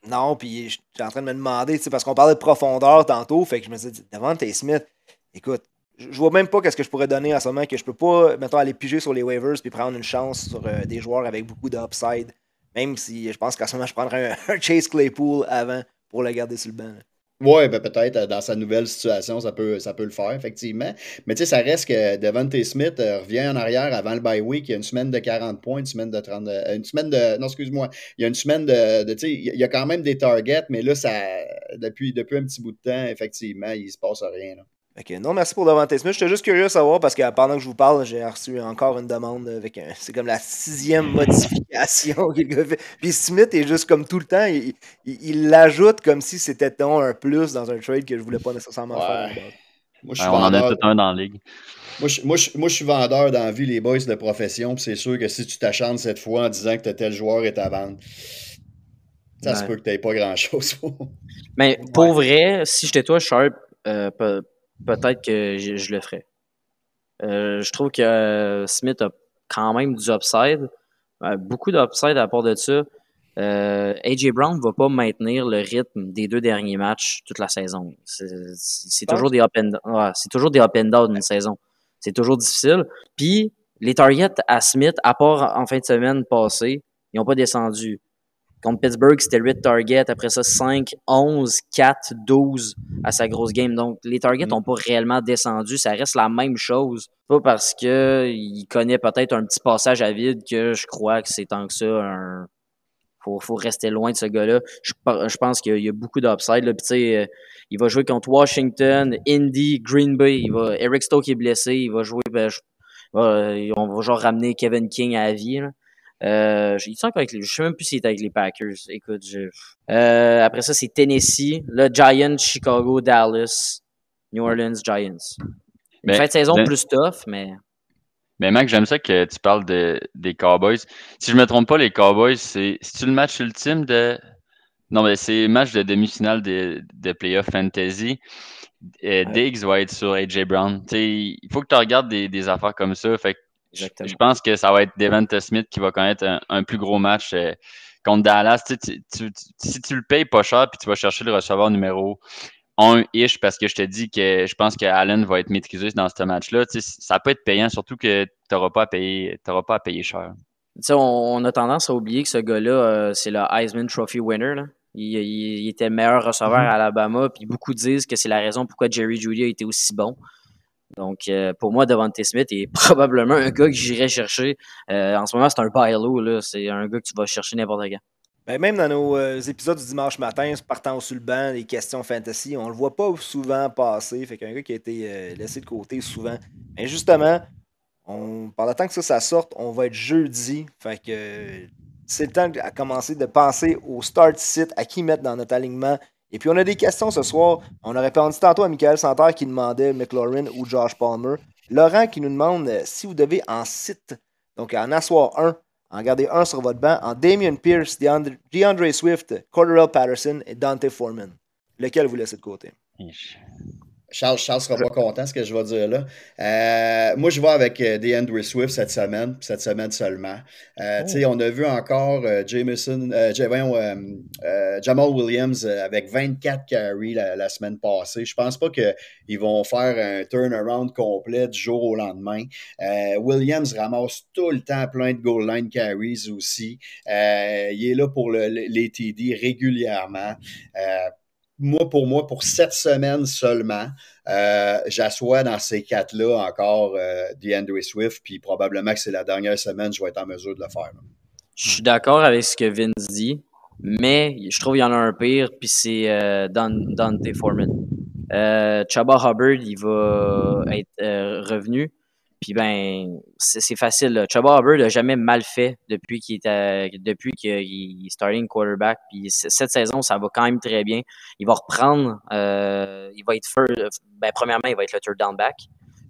Non, puis je suis en train de me demander, parce qu'on parlait de profondeur tantôt, fait que je me suis dit, Devante Smith, écoute, je vois même pas qu'est-ce que je pourrais donner en ce moment que je peux pas, mettons, aller piger sur les waivers puis prendre une chance sur euh, des joueurs avec beaucoup d'upside. Même si je pense qu'en ce moment, je prendrais un, Chase Claypool avant pour le garder sur le banc. Oui, ben peut-être euh, dans sa nouvelle situation, ça peut, ça peut le faire, effectivement. Mais tu sais, ça reste que Devante Smith euh, revient en arrière avant le bye week. Il y a une semaine de 40 points, une semaine de 30. Euh, une semaine de. Non, excuse-moi. Il y a une semaine de. tu sais, il y a quand même des targets, mais là, ça, depuis, depuis un petit bout de temps, effectivement, il se passe rien. Là. Ok, non, merci pour Devante Smith. J'étais juste curieux de savoir parce que pendant que je vous parle, j'ai reçu encore une demande avec un. C'est comme la sixième modification qu'il a fait. Puis Smith est juste comme tout le temps, il l'ajoute comme si c'était un plus dans un trade que je voulais pas nécessairement faire. Moi, je suis on en a tout un dans la ligue. Moi je, moi, moi, je, suis vendeur dans la vie, les boys de profession. c'est sûr que si tu t'achantes cette fois en disant que tel joueur est à vendre, ça se peut que tu n'aies pas grand-chose. Mais pour vrai, si j'étais toi, Sharp, euh, peut-être que je, le ferais. Euh, je trouve que euh, Smith a quand même du upside, euh, beaucoup d'upside à part de ça. AJ Brown ne va pas maintenir le rythme des deux derniers matchs toute la saison. C'est toujours des up and c'est toujours des up and down une saison. C'est toujours difficile. Puis les targets à Smith, à part en fin de semaine passée, ils n'ont pas descendu. Contre Pittsburgh, c'était 8 targets. Après ça, 5, 11, 4, 12 à sa grosse game. Donc, les targets n'ont mm. pas réellement descendu. Ça reste la même chose. Pas parce qu'il connaît peut-être un petit passage à vide que je crois que c'est tant que ça un. Faut, faut rester loin de ce gars-là. Je, je, pense qu'il y a beaucoup d'upside. Puis, tu sais, euh, il va jouer contre Washington, Indy, Green Bay. Il va, Eric Stokes est blessé. Il va jouer. Ben, on va genre ramener Kevin King à la vie. Là. Euh, il avec les, je sais même plus s'il est avec les Packers. Écoute, je, euh, après ça, c'est Tennessee, le Giants, Chicago, Dallas, New Orleans, Giants. Une fin de saison plus tough, mais. Mais Mac, j'aime ça que tu parles de, des Cowboys. Si je me trompe pas, les Cowboys, c'est c'est le match ultime de. Non, mais c'est le match de demi-finale de, de Playoff Fantasy. Euh, Diggs va être sur AJ Brown. il faut que tu regardes des, des affaires comme ça. Fait je pense que ça va être Devante Smith qui va connaître un, plus gros match euh, contre Dallas. si tu le payes pas cher puis tu vas chercher le receveur numéro 1-ish parce que je te dis que je pense que Allen va être maîtrisé dans ce match-là, ça peut être payant, surtout que tu n'auras pas, à payer, pas à payer cher. On, a tendance à oublier que ce gars-là, euh, c'est le Heisman Trophy winner. Il, était meilleur receveur mm-hmm. à Alabama, puis beaucoup disent que c'est la raison pourquoi Jerry Judy a été aussi bon. Donc, euh, pour moi, Devante Smith est probablement un gars que j'irais chercher. Euh, en ce moment, c'est un bailo. C'est un gars que tu vas chercher n'importe quand. Ben, même dans nos euh, épisodes du dimanche matin, partant sur le banc, les questions fantasy, on le voit pas souvent passer. Fait qu'un gars qui a été laissé de côté souvent. Mais justement, on, par le temps que ça, ça sorte, on va être jeudi. Fait que c'est le temps de commencer de penser au start site, à qui mettre dans notre alignement et puis, on a des questions ce soir. On aurait répondu tantôt à Michael Santerre qui demandait McLaurin ou Josh Palmer. Laurent qui nous demande euh, si vous devez en site, donc en asseoir un, en garder un sur votre banc, en Damien Pierce, DeAndre, Swift, Corderell Patterson et Dante Foreman. Lequel vous laissez de côté? Charles, Charles sera pas content ce que je vais dire là. Euh, moi, je vais avec euh, DeAndre Swift cette semaine, cette semaine seulement. Euh, oh. On a vu encore Jameson, Jamal Williams avec 24 carries la, semaine passée. Je pense pas qu'ils vont faire un turnaround complet du jour au lendemain. Williams ramasse tout le temps plein de goal line carries aussi. il est là pour les TD régulièrement moi, pour moi, pour sept semaines seulement, euh, j'assois dans ces quatre-là encore euh, DeAndre Swift, puis probablement que c'est la dernière semaine je vais être en mesure de le faire. Je suis d'accord avec ce que Vince dit, mais je trouve qu'il y en a un pire, puis c'est euh, Dante Foreman. Euh, Chaba Hubbard, il va être euh, revenu. Puis ben, c'est facile. Chuba Hubbard n'a jamais mal fait depuis qu'il est depuis qu'il est starting quarterback. Puis cette saison, ça va quand même très bien. Il va reprendre. Euh, il va être first, ben, premièrement, il va être le third down back.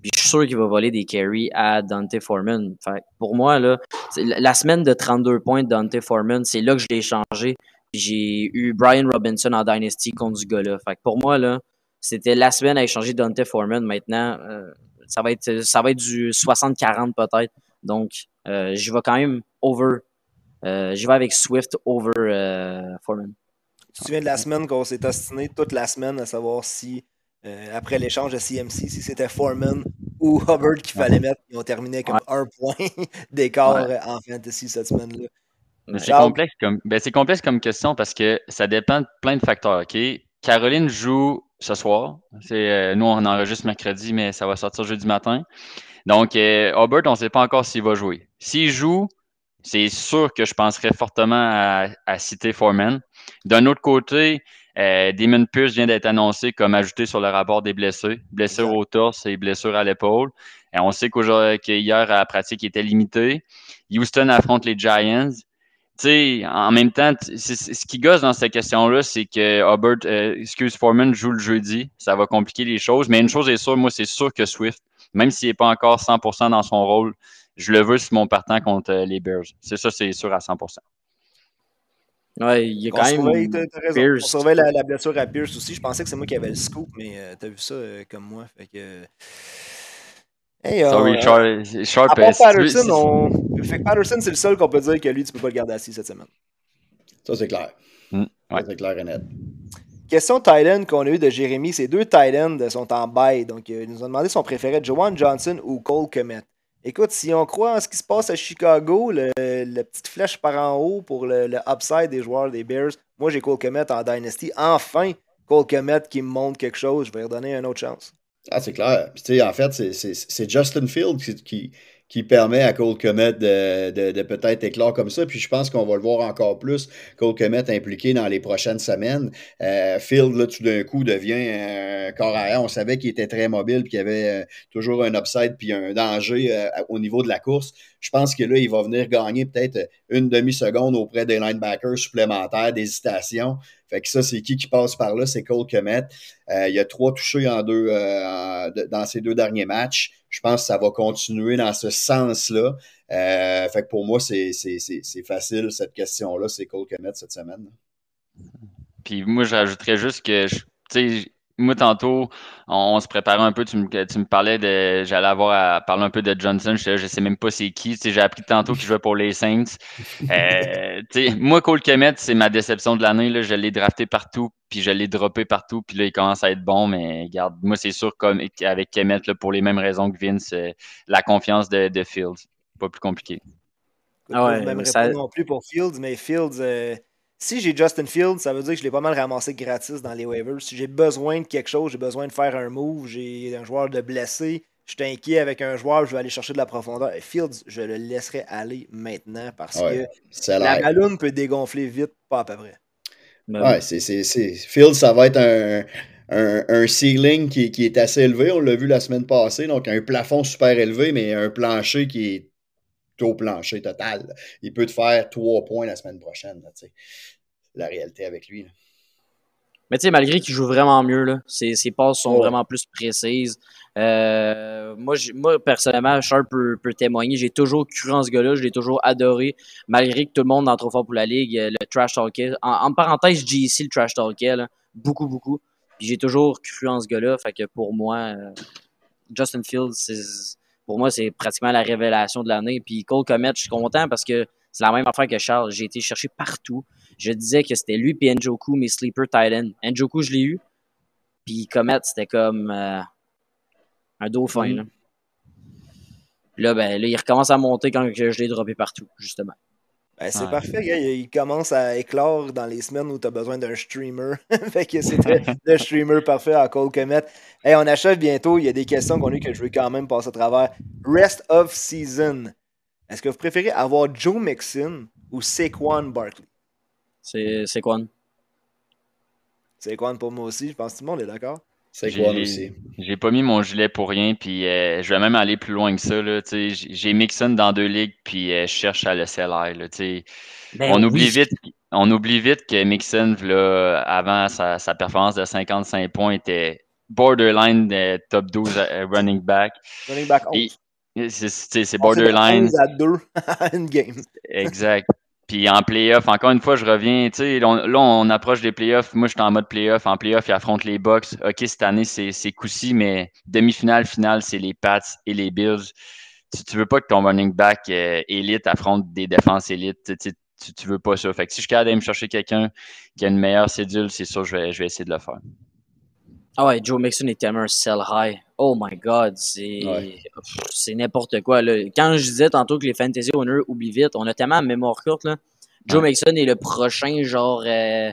Puis je suis sûr qu'il va voler des carries à Dante Foreman. Fait, pour moi, là, la semaine de 32 points de Dante Foreman, c'est là que je l'ai changé. J'ai eu Brian Robinson en Dynasty contre ce gars-là. Fait pour moi, là, c'était la semaine à échanger Dante Foreman. Maintenant, euh, ça va être, ça va être du 60-40 peut-être. Donc, euh, je vais quand même over. Euh, je vais avec Swift over euh, Foreman. Tu te souviens de la semaine qu'on s'est ostiné toute la semaine à savoir si, euh, après l'échange de CMC, si c'était Foreman ou Hubbard qu'il fallait mettre. Ils ont terminé comme un point d'écart en fantasy cette semaine-là. C'est complexe, comme, ben complexe comme question parce que ça dépend de plein de facteurs. ok? Caroline joue ce soir. C'est, nous, on enregistre mercredi, mais ça va sortir jeudi matin. Donc, Aubert, on ne sait pas encore s'il va jouer. S'il joue, c'est sûr que je penserais fortement à, citer Foreman. D'un autre côté, euh, Damon Pierce vient d'être annoncé comme ajouté sur le rapport des blessés. Blessure au torse et blessure à l'épaule. Et on sait qu'hier, la pratique était limitée. Houston affronte les Giants. Sais, en même temps, ce qui gosse dans cette question-là, c'est que Hubbard, euh, excuse Foreman joue le jeudi. Ça va compliquer les choses. Mais une chose est sûre, moi, c'est sûr que Swift, même s'il n'est pas encore 100% dans son rôle, je le veux sur mon partant contre euh, les Bears. C'est ça, c'est sûr à 100%. Ouais, il y a quand même. On surveille la, blessure à Pierce aussi. Je pensais que c'est moi qui avais le scoop, mais tu euh, t'as vu ça euh, comme moi. Fait que. Hey, Sorry, Sharp. Patterson, on... fait que Patterson, c'est le seul qu'on peut dire que lui, tu peux pas le garder assis cette semaine. Ça, c'est clair. Mm, ça, c'est clair et net. Question Thailand qu'on a eu de Jérémy. Ces deux Thailands sont en bail. Donc, il nous a demandé son préféré, Joanne Johnson ou Cole Komet. Écoute, si on croit en ce qui se passe à Chicago, le, la petite flèche par en haut pour le, upside des joueurs des Bears, moi j'ai Cole Komet en Dynasty. Enfin, Cole Komet qui me montre quelque chose, je vais lui redonner une autre chance. Ah, c'est clair. en fait, c'est Justin Field qui, permet à Cole Comet de, de, peut-être éclore comme ça. Puis je pense qu'on va le voir encore plus, Cole Comet impliqué dans les prochaines semaines. Euh, Field, là, tout d'un coup, devient un corps arrière. On savait qu'il était très mobile, puis qu'il y avait euh, toujours un upside, puis un danger euh, au niveau de la course. Je pense que là, il va venir gagner peut-être une demi-seconde auprès des linebackers supplémentaires, d'hésitation. Fait que ça, c'est qui qui passe par là? C'est Cole Komet. il y a trois touchés en deux, dans ces deux derniers matchs je pense que ça va continuer dans ce sens-là. Euh, fait que pour moi, c'est facile, cette question-là. C'est Cole Kemet cette semaine. Puis moi, je rajouterais juste que, sais, moi, tantôt, on, se préparait un peu. Tu me, tu me parlais de. J'allais avoir à parler un peu de Johnson. Je, je sais même pas c'est qui. J'ai appris tantôt qu'il jouait pour les Saints. Euh, moi, Cole Kemet, c'est ma déception de l'année. Je l'ai drafté partout, puis je l'ai droppé partout. Puis là, il commence à être bon. Mais regarde, moi, c'est sûr qu'avec Kemet, pour les mêmes raisons que Vince, euh, la confiance de, de Fields. Pas plus compliqué. Ah ouais, même ça... non plus pour Fields, mais Fields. Euh, si j'ai Justin Fields, ça veut dire que je l'ai pas mal ramassé gratis dans les waivers. Si j'ai besoin de quelque chose, j'ai besoin de faire un move, j'ai un joueur de blessé, je suis inquiet avec un joueur, je vais aller chercher de la profondeur. Fields, je le laisserai aller maintenant parce que la ballon peut dégonfler vite, pas à peu près. Ouais, c'est, Fields, ça va être un, un, ceiling qui, qui, est assez élevé. On l'a vu la semaine passée, donc un plafond super élevé, mais un plancher qui est au plancher total. Il peut te faire trois points la semaine prochaine. La réalité avec lui. Mais tu sais, malgré qu'il joue vraiment mieux, là, ses, passes sont vraiment plus précises. Euh, moi, moi, personnellement, Charles peut, témoigner. J'ai toujours cru en ce gars-là. Je l'ai toujours adoré. Malgré que tout le monde en trop fort pour la ligue, euh, le trash talker. En, en parenthèse, je dis ici le trash talker. beaucoup, beaucoup. Puis j'ai toujours cru en ce gars-là. Fait que pour moi, euh, Justin Fields, c'est pour moi, c'est pratiquement la révélation de l'année. Puis Cole Comet, je suis content parce que c'est la même affaire que Charles. J'ai été chercher partout. Je disais que c'était lui puis Njoku, mes sleeper tight end. Njoku, je l'ai eu. Puis Comet, c'était comme euh, un dauphin. Mm. Là. ben, là, il recommence à monter quand je l'ai droppé partout, justement. Ben, c'est parfait, gars. Il commence à éclore dans les semaines où tu as besoin d'un streamer. fait que c'était le streamer parfait à Cole Comet. Hey, on achève bientôt. Il y a des questions qu'on a eues que je veux quand même passer à travers. Rest of season. Est-ce que vous préférez avoir Joe Mixon ou Saquon Barkley? C'est Saquon. Saquon pour moi aussi. Je pense que tout le monde est d'accord. C'est quoi aussi? J'ai pas mis mon gilet pour rien, puis euh, je vais même aller plus loin que ça. J'ai Mixon dans deux ligues, puis euh, je cherche à le seller. Là, ben on, oublie vite, on oublie vite que Mixon, là, avant sa, sa, performance de 55 points, était borderline de top 12 euh, running back. Running back C'est borderline. à deux une game. Exact. Puis en playoff, encore une fois, je reviens, sais, là, on approche des playoffs. Moi, je suis en mode playoff. En playoff, ils affrontent les Bucks. OK, cette année, c'est coussi, mais demi-finale, finale, c'est les Pats et les Bills. Tu, veux pas que ton running back euh, élite affronte des défenses élites. Tu, veux pas ça. Fait que si je suis capable d'aller me chercher quelqu'un qui a une meilleure cédule, c'est sûr, je vais, je vais essayer de le faire. Ah ouais, Joe Mixon est tellement sell high. Oh my god, c'est c'est n'importe quoi. Là. Quand je disais tantôt que les fantasy owners oublient vite, on a tellement de mémoire courte. Là. Joe Mixon est le prochain, genre, euh,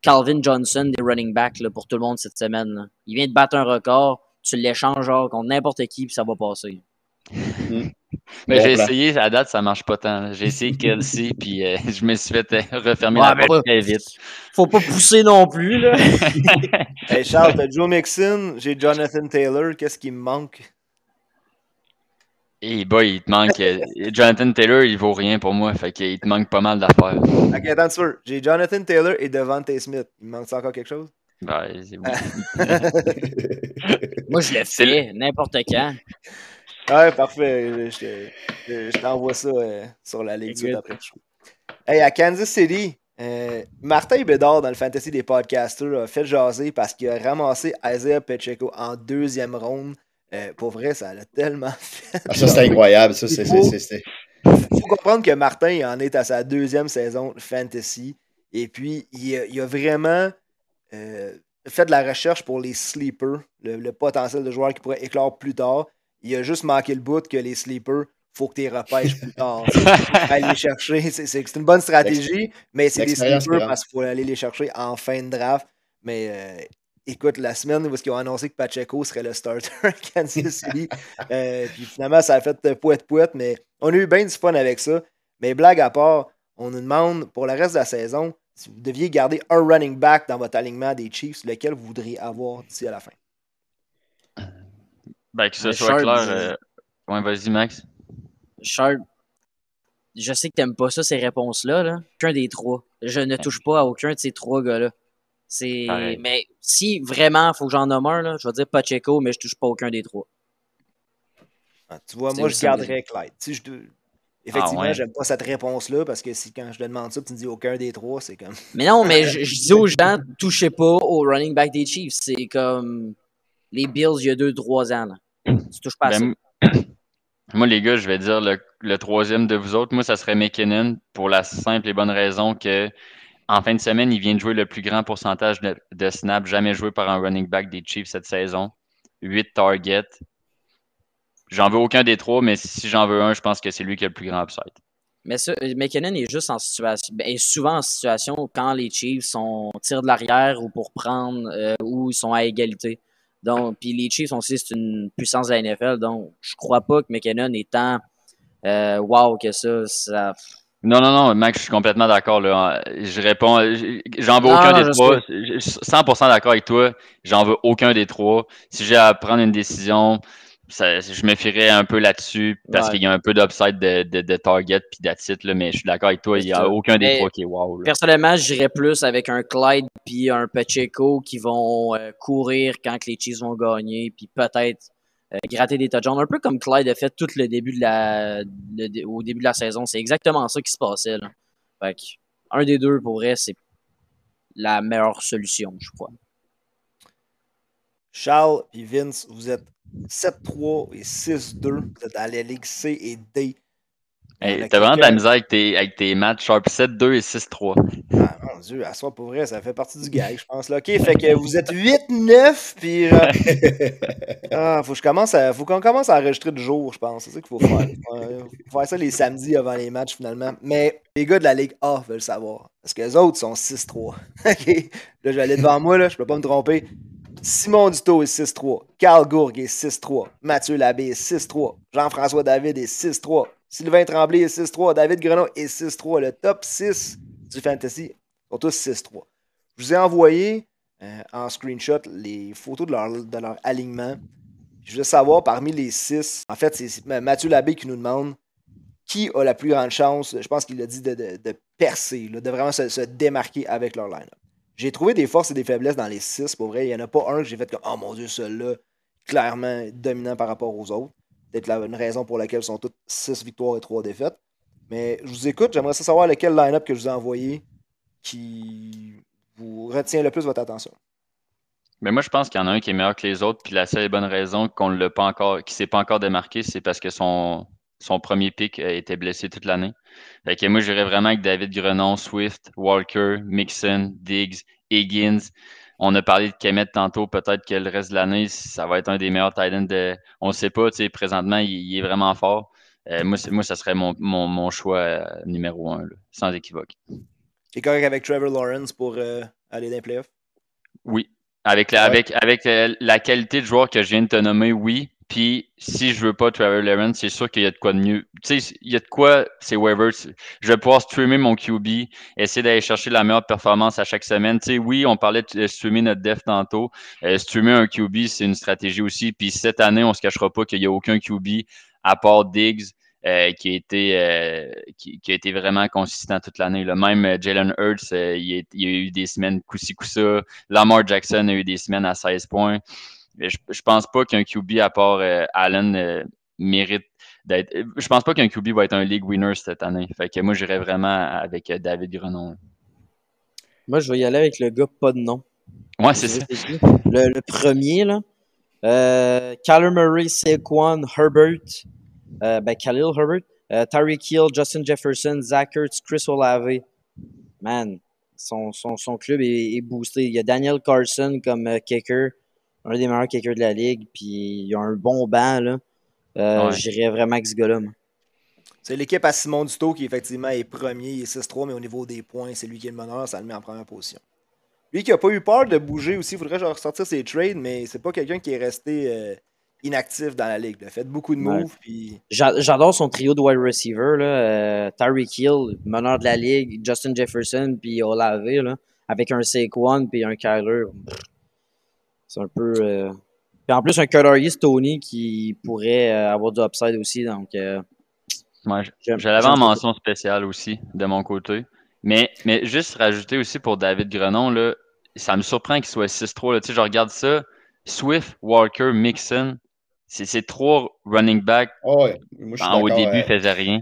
Calvin Johnson des running backs là, pour tout le monde cette semaine. là. Il vient de battre un record, tu l'échanges genre contre n'importe qui, puis ça va passer. Mais Bon j'ai essayé, à date, ça marche pas tant. J'ai essayé Kelsey, puis euh, je me suis fait euh, refermer Ouais, la porte très vite. Faut pas pousser non plus, là. Hey Charles, t'as Joe Mixon, j'ai Jonathan Taylor, qu'est-ce qui me manque? Et boy, il te manque. euh, Jonathan Taylor, il vaut rien pour moi. Fait qu'il te manque pas mal d'affaires. Ok, attends peu. J'ai Jonathan Taylor et Devante Smith. Il me manque encore quelque chose? Ben, c'est- Moi, je le C'est fais n'importe quand. Ouais, parfait. Je, te- je- je t'envoie ça euh, sur la ligue tout de suite Good. après. Hey, à Kansas City, euh, Martin Bédard, dans le fantasy des podcasters, a fait jaser parce qu'il a ramassé Isaiah Pacheco en deuxième ronde. Euh, pour vrai, ça l'a tellement fait. Ah, ça, c'est incroyable. Ça, c'est, c'est, c'est, c'est- Il faut comprendre que Martin il en est à sa deuxième saison fantasy. Et puis, il a, il a vraiment euh, fait de la recherche pour les sleepers, le, le potentiel de joueurs qui pourraient éclore plus tard. Il a juste manqué le bout que les sleepers, faut que tu les repêches plus tard. aller les chercher. C'est, une bonne stratégie, mais c'est des sleepers parce qu'il faut aller les chercher en fin de draft. Mais euh, écoute, la semaine où ils ont annoncé que Pacheco serait le starter à Kansas City, euh, puis finalement, ça a fait pouette-pouette, mais on a eu bien du fun avec ça. Mais blague à part, on nous demande pour le reste de la saison, si vous deviez garder un running back dans votre alignement des Chiefs, lequel vous voudriez avoir d'ici à la fin? Ben, que ce Ouais, soit Sharp, clair. je- euh, Ouais, vas-y, Max. Sharp, je sais que t'aimes pas ça, ces réponses-là. Là. Aucun des trois. Je ne touche pas à aucun de ces trois gars-là. C'est... Mais si vraiment faut que j'en nomme un, là, je vais dire Pacheco, mais je touche pas aucun des trois. Ah, tu vois, moi, je garderais Clyde. Je Effectivement, Ah ouais. j'aime pas cette réponse-là parce que si quand je te demande ça, tu me dis aucun des trois, c'est comme. Mais non, mais je, je dis aux gens, touchez pas au running back des Chiefs. C'est comme les Bills il y a deux, trois ans. Là. Tu touches pas à Ben, ça. moi, les gars, je vais dire le, le troisième de vous autres. Moi, ça serait McKinnon pour la simple et bonne raison que en fin de semaine, il vient de jouer le plus grand pourcentage de, de snaps jamais joué par un running back des Chiefs cette saison. 8 targets. J'en veux aucun des trois, mais si j'en veux un, je pense que c'est lui qui a le plus grand upside. Mais ça, McKinnon est juste en situation, ben, est souvent en situation quand les Chiefs sont tirent de l'arrière ou pour prendre euh, ou ils sont à égalité. Donc, puis les Chiefs, on sait c'est une puissance de la NFL, donc je crois pas que McKinnon est tant euh, wow que ça. ça... Non, non, non, Max, je suis complètement d'accord. là. Je réponds, j'en veux Non, aucun non, des je trois. Je suis 100% d'accord avec toi. J'en veux aucun des trois. Si j'ai à prendre une décision, ça- je me fierais un peu là-dessus parce Ouais. qu'il y a un peu d'upside de, de, de target puis d'attitude, là, mais je suis d'accord avec toi. Il n'y a aucun des Mais- trois qui est wow. là. Personnellement, j'irais plus avec un Clyde puis un Pacheco qui vont euh, courir quand que les Chiefs vont gagner, puis peut-être euh, gratter des touchdowns, un peu comme Clyde a fait tout le début de la, le au début de la saison. C'est exactement ça qui se passait. Là. Fait que, un des deux, pour vrai, c'est la meilleure solution, je crois. Charles et Vince, vous êtes 7-3 et 6-2. Vous êtes dans les ligues C et D. Hey, Il T'as vraiment de la misère avec tes, avec tes matchs Sharp 7-2 et 6-3. Ah, mon Dieu, à soi pour vrai, ça fait partie du gag, je pense. Là. OK, fait que vous êtes 8-9, puis... euh, ah, faut, que je commence à, faut qu'on commence à enregistrer du jour, je pense. C'est ça qu'il faut faire. Euh, faut faire ça les samedis avant les matchs, finalement. Mais les gars de la Ligue A veulent savoir. Parce que les autres sont 6-3. OK, là, je vais aller devant moi, là, je peux pas me tromper. Simon Duto est 6-3. Carl Gourg est 6-3. Mathieu Labbé est 6-3. Jean-François David est 6-3. Sylvain Tremblay est 6-3. David Grenon est 6-3. Le top 6 du Fantasy sont tous 6-3. Je vous ai envoyé euh, en screenshot les photos de leur, alignement. Je veux savoir parmi les 6, en fait, c'est Mathieu Labbé qui nous demande qui a la plus grande chance, je pense qu'il a dit, de, percer, de vraiment se, se démarquer avec leur line-up. J'ai trouvé des forces et des faiblesses dans les 6, pour vrai. Il n'y en a pas un que j'ai fait comme Oh mon Dieu, celui-là, clairement dominant par rapport aux autres. Peut-être la- une raison pour laquelle sont toutes 6 victoires et 3 défaites. Mais je vous écoute, j'aimerais savoir lequel line-up que je vous ai envoyé qui vous retient le plus votre attention. Mais moi, je pense qu'il y en a un qui est meilleur que les autres. Puis la seule bonne raison qu'on ne l'a pas encore, qui s'est pas encore démarqué, c'est parce que son, son premier pick a été blessé toute l'année. Fait que moi, j'irais vraiment avec David Grenon, Swift, Walker, Mixon, Diggs, Higgins. On a parlé de Kemet tantôt. Peut-être que le reste de l'année, ça va être un des meilleurs tight ends de. On ne sait pas. tu sais, Présentement, il, il est vraiment fort. Euh, moi, moi, ça serait mon, mon, mon choix euh, numéro un, là, sans équivoque. T'es correct avec Trevor Lawrence pour euh, aller dans les playoffs? Oui. Avec la, avec, avec la qualité de joueur que je viens de te nommer, oui. Puis si je veux pas Trevor Lawrence, c'est sûr qu'il y a de quoi de mieux. Tu sais, il y a de quoi, c'est waivers. Je vais pouvoir streamer mon QB, essayer d'aller chercher la meilleure performance à chaque semaine. Tu sais, oui, on parlait de streamer notre def tantôt. Euh, streamer un QB, c'est une stratégie aussi. Puis cette année, on se cachera pas qu'il y a aucun QB à part Diggs. Euh, qui, a été, euh, qui, a été vraiment consistant toute l'année. Même Jalen Hurts, il, il, a, eu des semaines coup-ci. Lamar Jackson a eu des semaines à 16 points je, je pense pas qu'un QB à part euh, Allen euh, mérite d'être. Je pense pas qu'un QB va être un league winner cette année. Fait que moi, j'irais vraiment avec euh, David Grenon. Moi, je vais y aller avec le gars pas de nom. Ouais, c'est ça. Le, premier, là. Euh, Murray, Saquon, Herbert, ben Khalil Herbert, Tyreek Hill, Justin Jefferson, Zach Ertz, Chris Olave. Man, son, son, son club est, est, boosté. Il y a Daniel Carson comme kicker un des meilleurs kickers de la ligue, puis il a un bon banc. Là. Euh, J'irais vraiment avec ce gars-là. C'est l'équipe à Simon Duto qui effectivement est premier, il est 6-3, mais au niveau des points, c'est lui qui est le meneur, ça le met en première position. Lui qui a pas eu peur de bouger aussi, il faudrait genre ressortir ses trades, mais c'est pas quelqu'un qui est resté euh, inactif dans la ligue. Il a fait beaucoup de moves. Puis... J'adore son trio de wide receiver. Là. Euh, Tyreek Hill, meneur de la ligue, Justin Jefferson, puis Olave, là, avec un Saquon puis un Kyler. C'est un peu. Euh... Puis en plus, un coloriste Tony qui pourrait euh, avoir du upside aussi. Donc, euh... ouais, j'avais en mention spéciale aussi de mon côté. Mais, mais juste rajouter aussi pour David Grenon, là, ça me surprend qu'il soit 6-3. Tu sais, je regarde ça. Swift, Walker, Mixon, c'est trois running backs. Oh ouais. Moi, je en, au début, ne faisaient rien.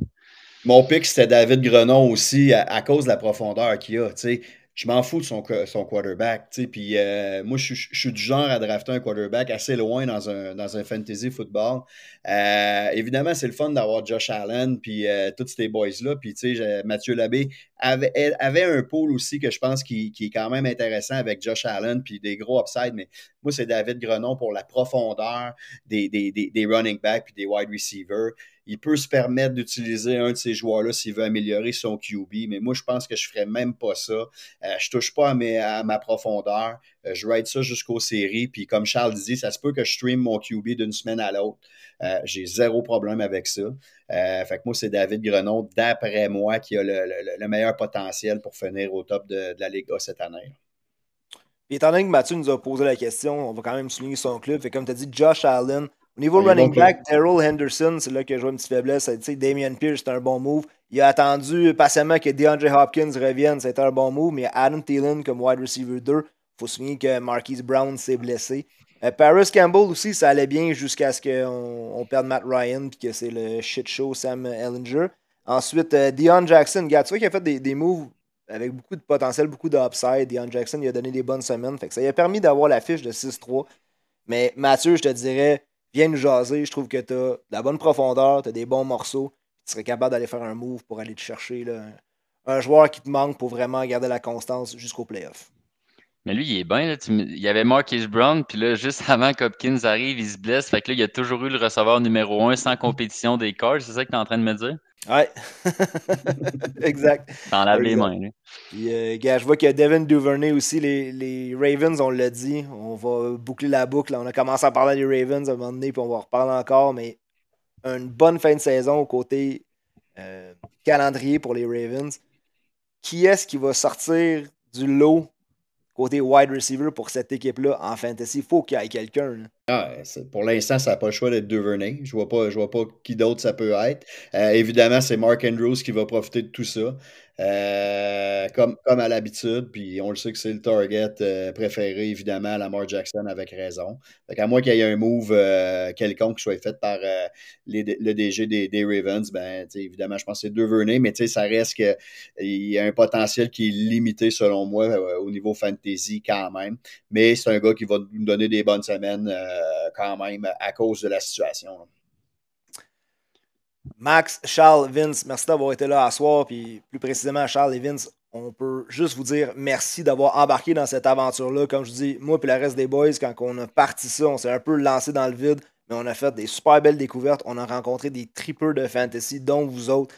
Mon pick, c'était David Grenon aussi, à, à, cause de la profondeur qu'il a. Tu sais je m'en fous de son, son quarterback. Puis euh, moi, je, suis du genre à drafter un quarterback assez loin dans un, dans un fantasy football. Euh, évidemment, c'est le fun d'avoir Josh Allen puis euh, tous ces boys-là. Puis Mathieu Labbé avait, avait un pôle aussi que je pense qui, qui, est quand même intéressant avec Josh Allen puis des gros upsides. Mais moi, c'est David Grenon pour la profondeur des, des, des, des running backs puis des wide receivers il peut se permettre d'utiliser un de ces joueurs-là s'il veut améliorer son QB, mais moi, je pense que je ne ferais même pas ça. Euh, je touche pas à, ma profondeur. Euh, je ride ça jusqu'aux séries. Puis comme Charles dit, ça se peut que je stream mon QB d'une semaine à l'autre. Euh, j'ai zéro problème avec ça. fait que moi, c'est David Grenon, d'après moi, qui a le, meilleur potentiel pour finir au top de, la Ligue A cette année. Puis étant donné que Mathieu nous a posé la question, on va quand même souligner son club. Fait comme tu as dit, Josh Allen, au niveau running back, Daryl Henderson, c'est là que je vois une petite faiblesse. Damien Pierce, c'est un bon move. Il a attendu patiemment que DeAndre Hopkins revienne, c'était un bon move. Mais Adam Thielen comme wide receiver 2, il faut souligner que Marquise Brown s'est blessé. Euh, Paris Campbell aussi, ça allait bien jusqu'à ce qu'on on perde Matt Ryan puis que c'est le shit show Sam Ellinger. Ensuite, euh, Deion Jackson, gars, tu vois qu'il a fait des, des moves avec beaucoup de potentiel, beaucoup d'upside. Deion Jackson, il a donné des bonnes semaines. Fait que ça lui a permis d'avoir la fiche de 6-3. Mais Mathieu, je te dirais, viens nous jaser. Je trouve que tu as de la bonne profondeur, tu as des bons morceaux. Tu serais capable d'aller faire un move pour aller te chercher là, un, joueur qui te manque pour vraiment garder la constance jusqu'au playoff. Mais lui, il est bien. Il y avait Marquis Brown, puis là, juste avant qu'Hopkins arrive, il se blesse. Fait que là, il a toujours eu le receveur numéro un sans compétition des Cards. C'est ça que tu es en train de me dire? Ouais. exact. T'en laves les mains. Puis, euh, gars, je vois qu'il y a Devin Duvernay aussi. Les, les Ravens, on l'a dit. On va boucler la boucle. On a commencé à parler des Ravens à un moment donné, puis on va en reparler encore. Mais une bonne fin de saison au côté euh, calendrier pour les Ravens. Qui est-ce qui va sortir du lot côté wide receiver pour cette équipe-là en fantasy? Il faut qu'il y ait quelqu'un. Ah, pour l'instant, ça n'a pas le choix d'être Duvernay. Je ne vois, pas, vois pas qui d'autre ça peut être. Euh, évidemment, c'est Mark Andrews qui va profiter de tout ça. Euh, comme, comme à l'habitude, puis on le sait que c'est le target euh, préféré, évidemment, à Lamar Jackson avec raison. Fait à moins qu'il y ait un move euh, quelconque qui soit fait par le DG des, Ravens, ben, évidemment, je pense que c'est Duvernay, mais ça reste qu'il y a un potentiel qui est limité, selon moi, au niveau fantasy quand même. Mais c'est un gars qui va nous donner des bonnes semaines quand même à cause de la situation. Max, Charles, Vince, merci d'avoir été là à soir. Puis plus précisément, Charles et Vince, on peut juste vous dire merci d'avoir embarqué dans cette aventure-là. Comme je dis, moi et le reste des boys, quand on a parti ça, on s'est un peu lancé dans le vide, mais on a fait des super belles découvertes. On a rencontré des trippers de fantasy, dont vous autres.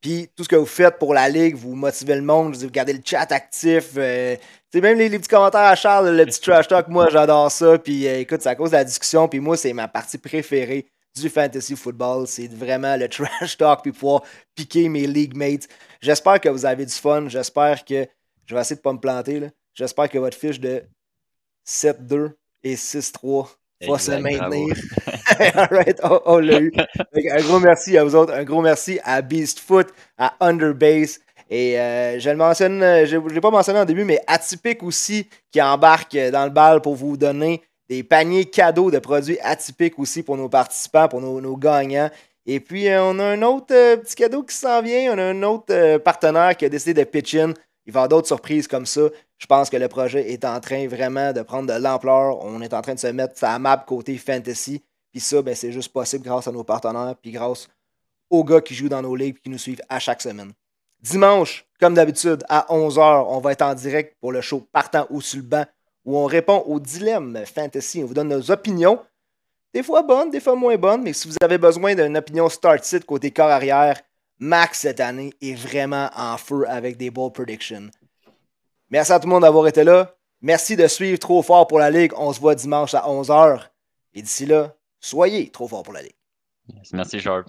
Puis tout ce que vous faites pour la ligue, vous motivez le monde, vous gardez le chat actif. Euh, même les, petits commentaires à Charles, le petit trash talk, moi j'adore ça. Puis euh, écoute, c'est à cause de la discussion. Puis moi, c'est ma partie préférée du fantasy football. C'est vraiment le trash talk puis pouvoir piquer mes league mates. J'espère que vous avez du fun. J'espère que. Je vais essayer de pas me planter. J'espère que votre fiche de 7-2 et 6-3 va se maintenir. Alright, on, l'a eu. un gros merci à vous autres. Un gros merci à Beastfoot, à Underbase. Et euh, je le mentionne, je ne l'ai pas mentionné en début, mais Atypique aussi qui embarque dans le bal pour vous donner des paniers cadeaux de produits atypiques aussi pour nos participants, pour nos, gagnants. Et puis, euh, on a un autre euh, petit cadeau qui s'en vient. On a un autre partenaire qui a décidé de pitch in. Il va y avoir d'autres surprises comme ça. Je pense que le projet est en train vraiment de prendre de l'ampleur. On est en train de se mettre sa map côté fantasy. Puis ça, ben, c'est juste possible grâce à nos partenaires, puis grâce aux gars qui jouent dans nos ligues et qui nous suivent à chaque semaine. Dimanche, comme d'habitude, à 11h, on va être en direct pour le show Partant ou sur où on répond aux dilemmes fantasy. On vous donne nos opinions, des fois bonnes, des fois moins bonnes, mais si vous avez besoin d'une opinion start-sit côté corps arrière, Max cette année est vraiment en feu avec des ball predictions. Merci à tout le monde d'avoir été là. Merci de suivre Trop Fort pour la Ligue. On se voit dimanche à 11h. Et d'ici là, soyez trop fort pour la Ligue. Merci, Sharp.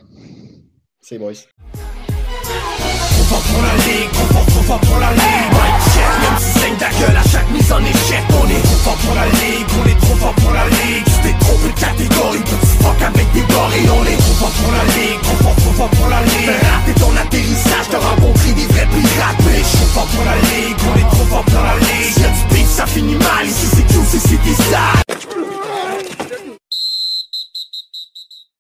C'est boys. Trop fort pour la ligue, trop fort, trop fort pour la ligue Mike check, même si saigne ta gueule à chaque mise en échec On est trop fort pour la ligue, on est trop fort pour la ligue Tu t'es trompé de catégorie, petit fuck avec des gorilles On est trop fort pour la ligue, trop fort, trop fort pour la ligue. Raté ton atterrissage, t'as rencontré des vrais pirates Mais trop fort pour la ligue, on est trop fort pour la ligue. Si y'a du ça finit mal, ici c'est Q, c'est City Side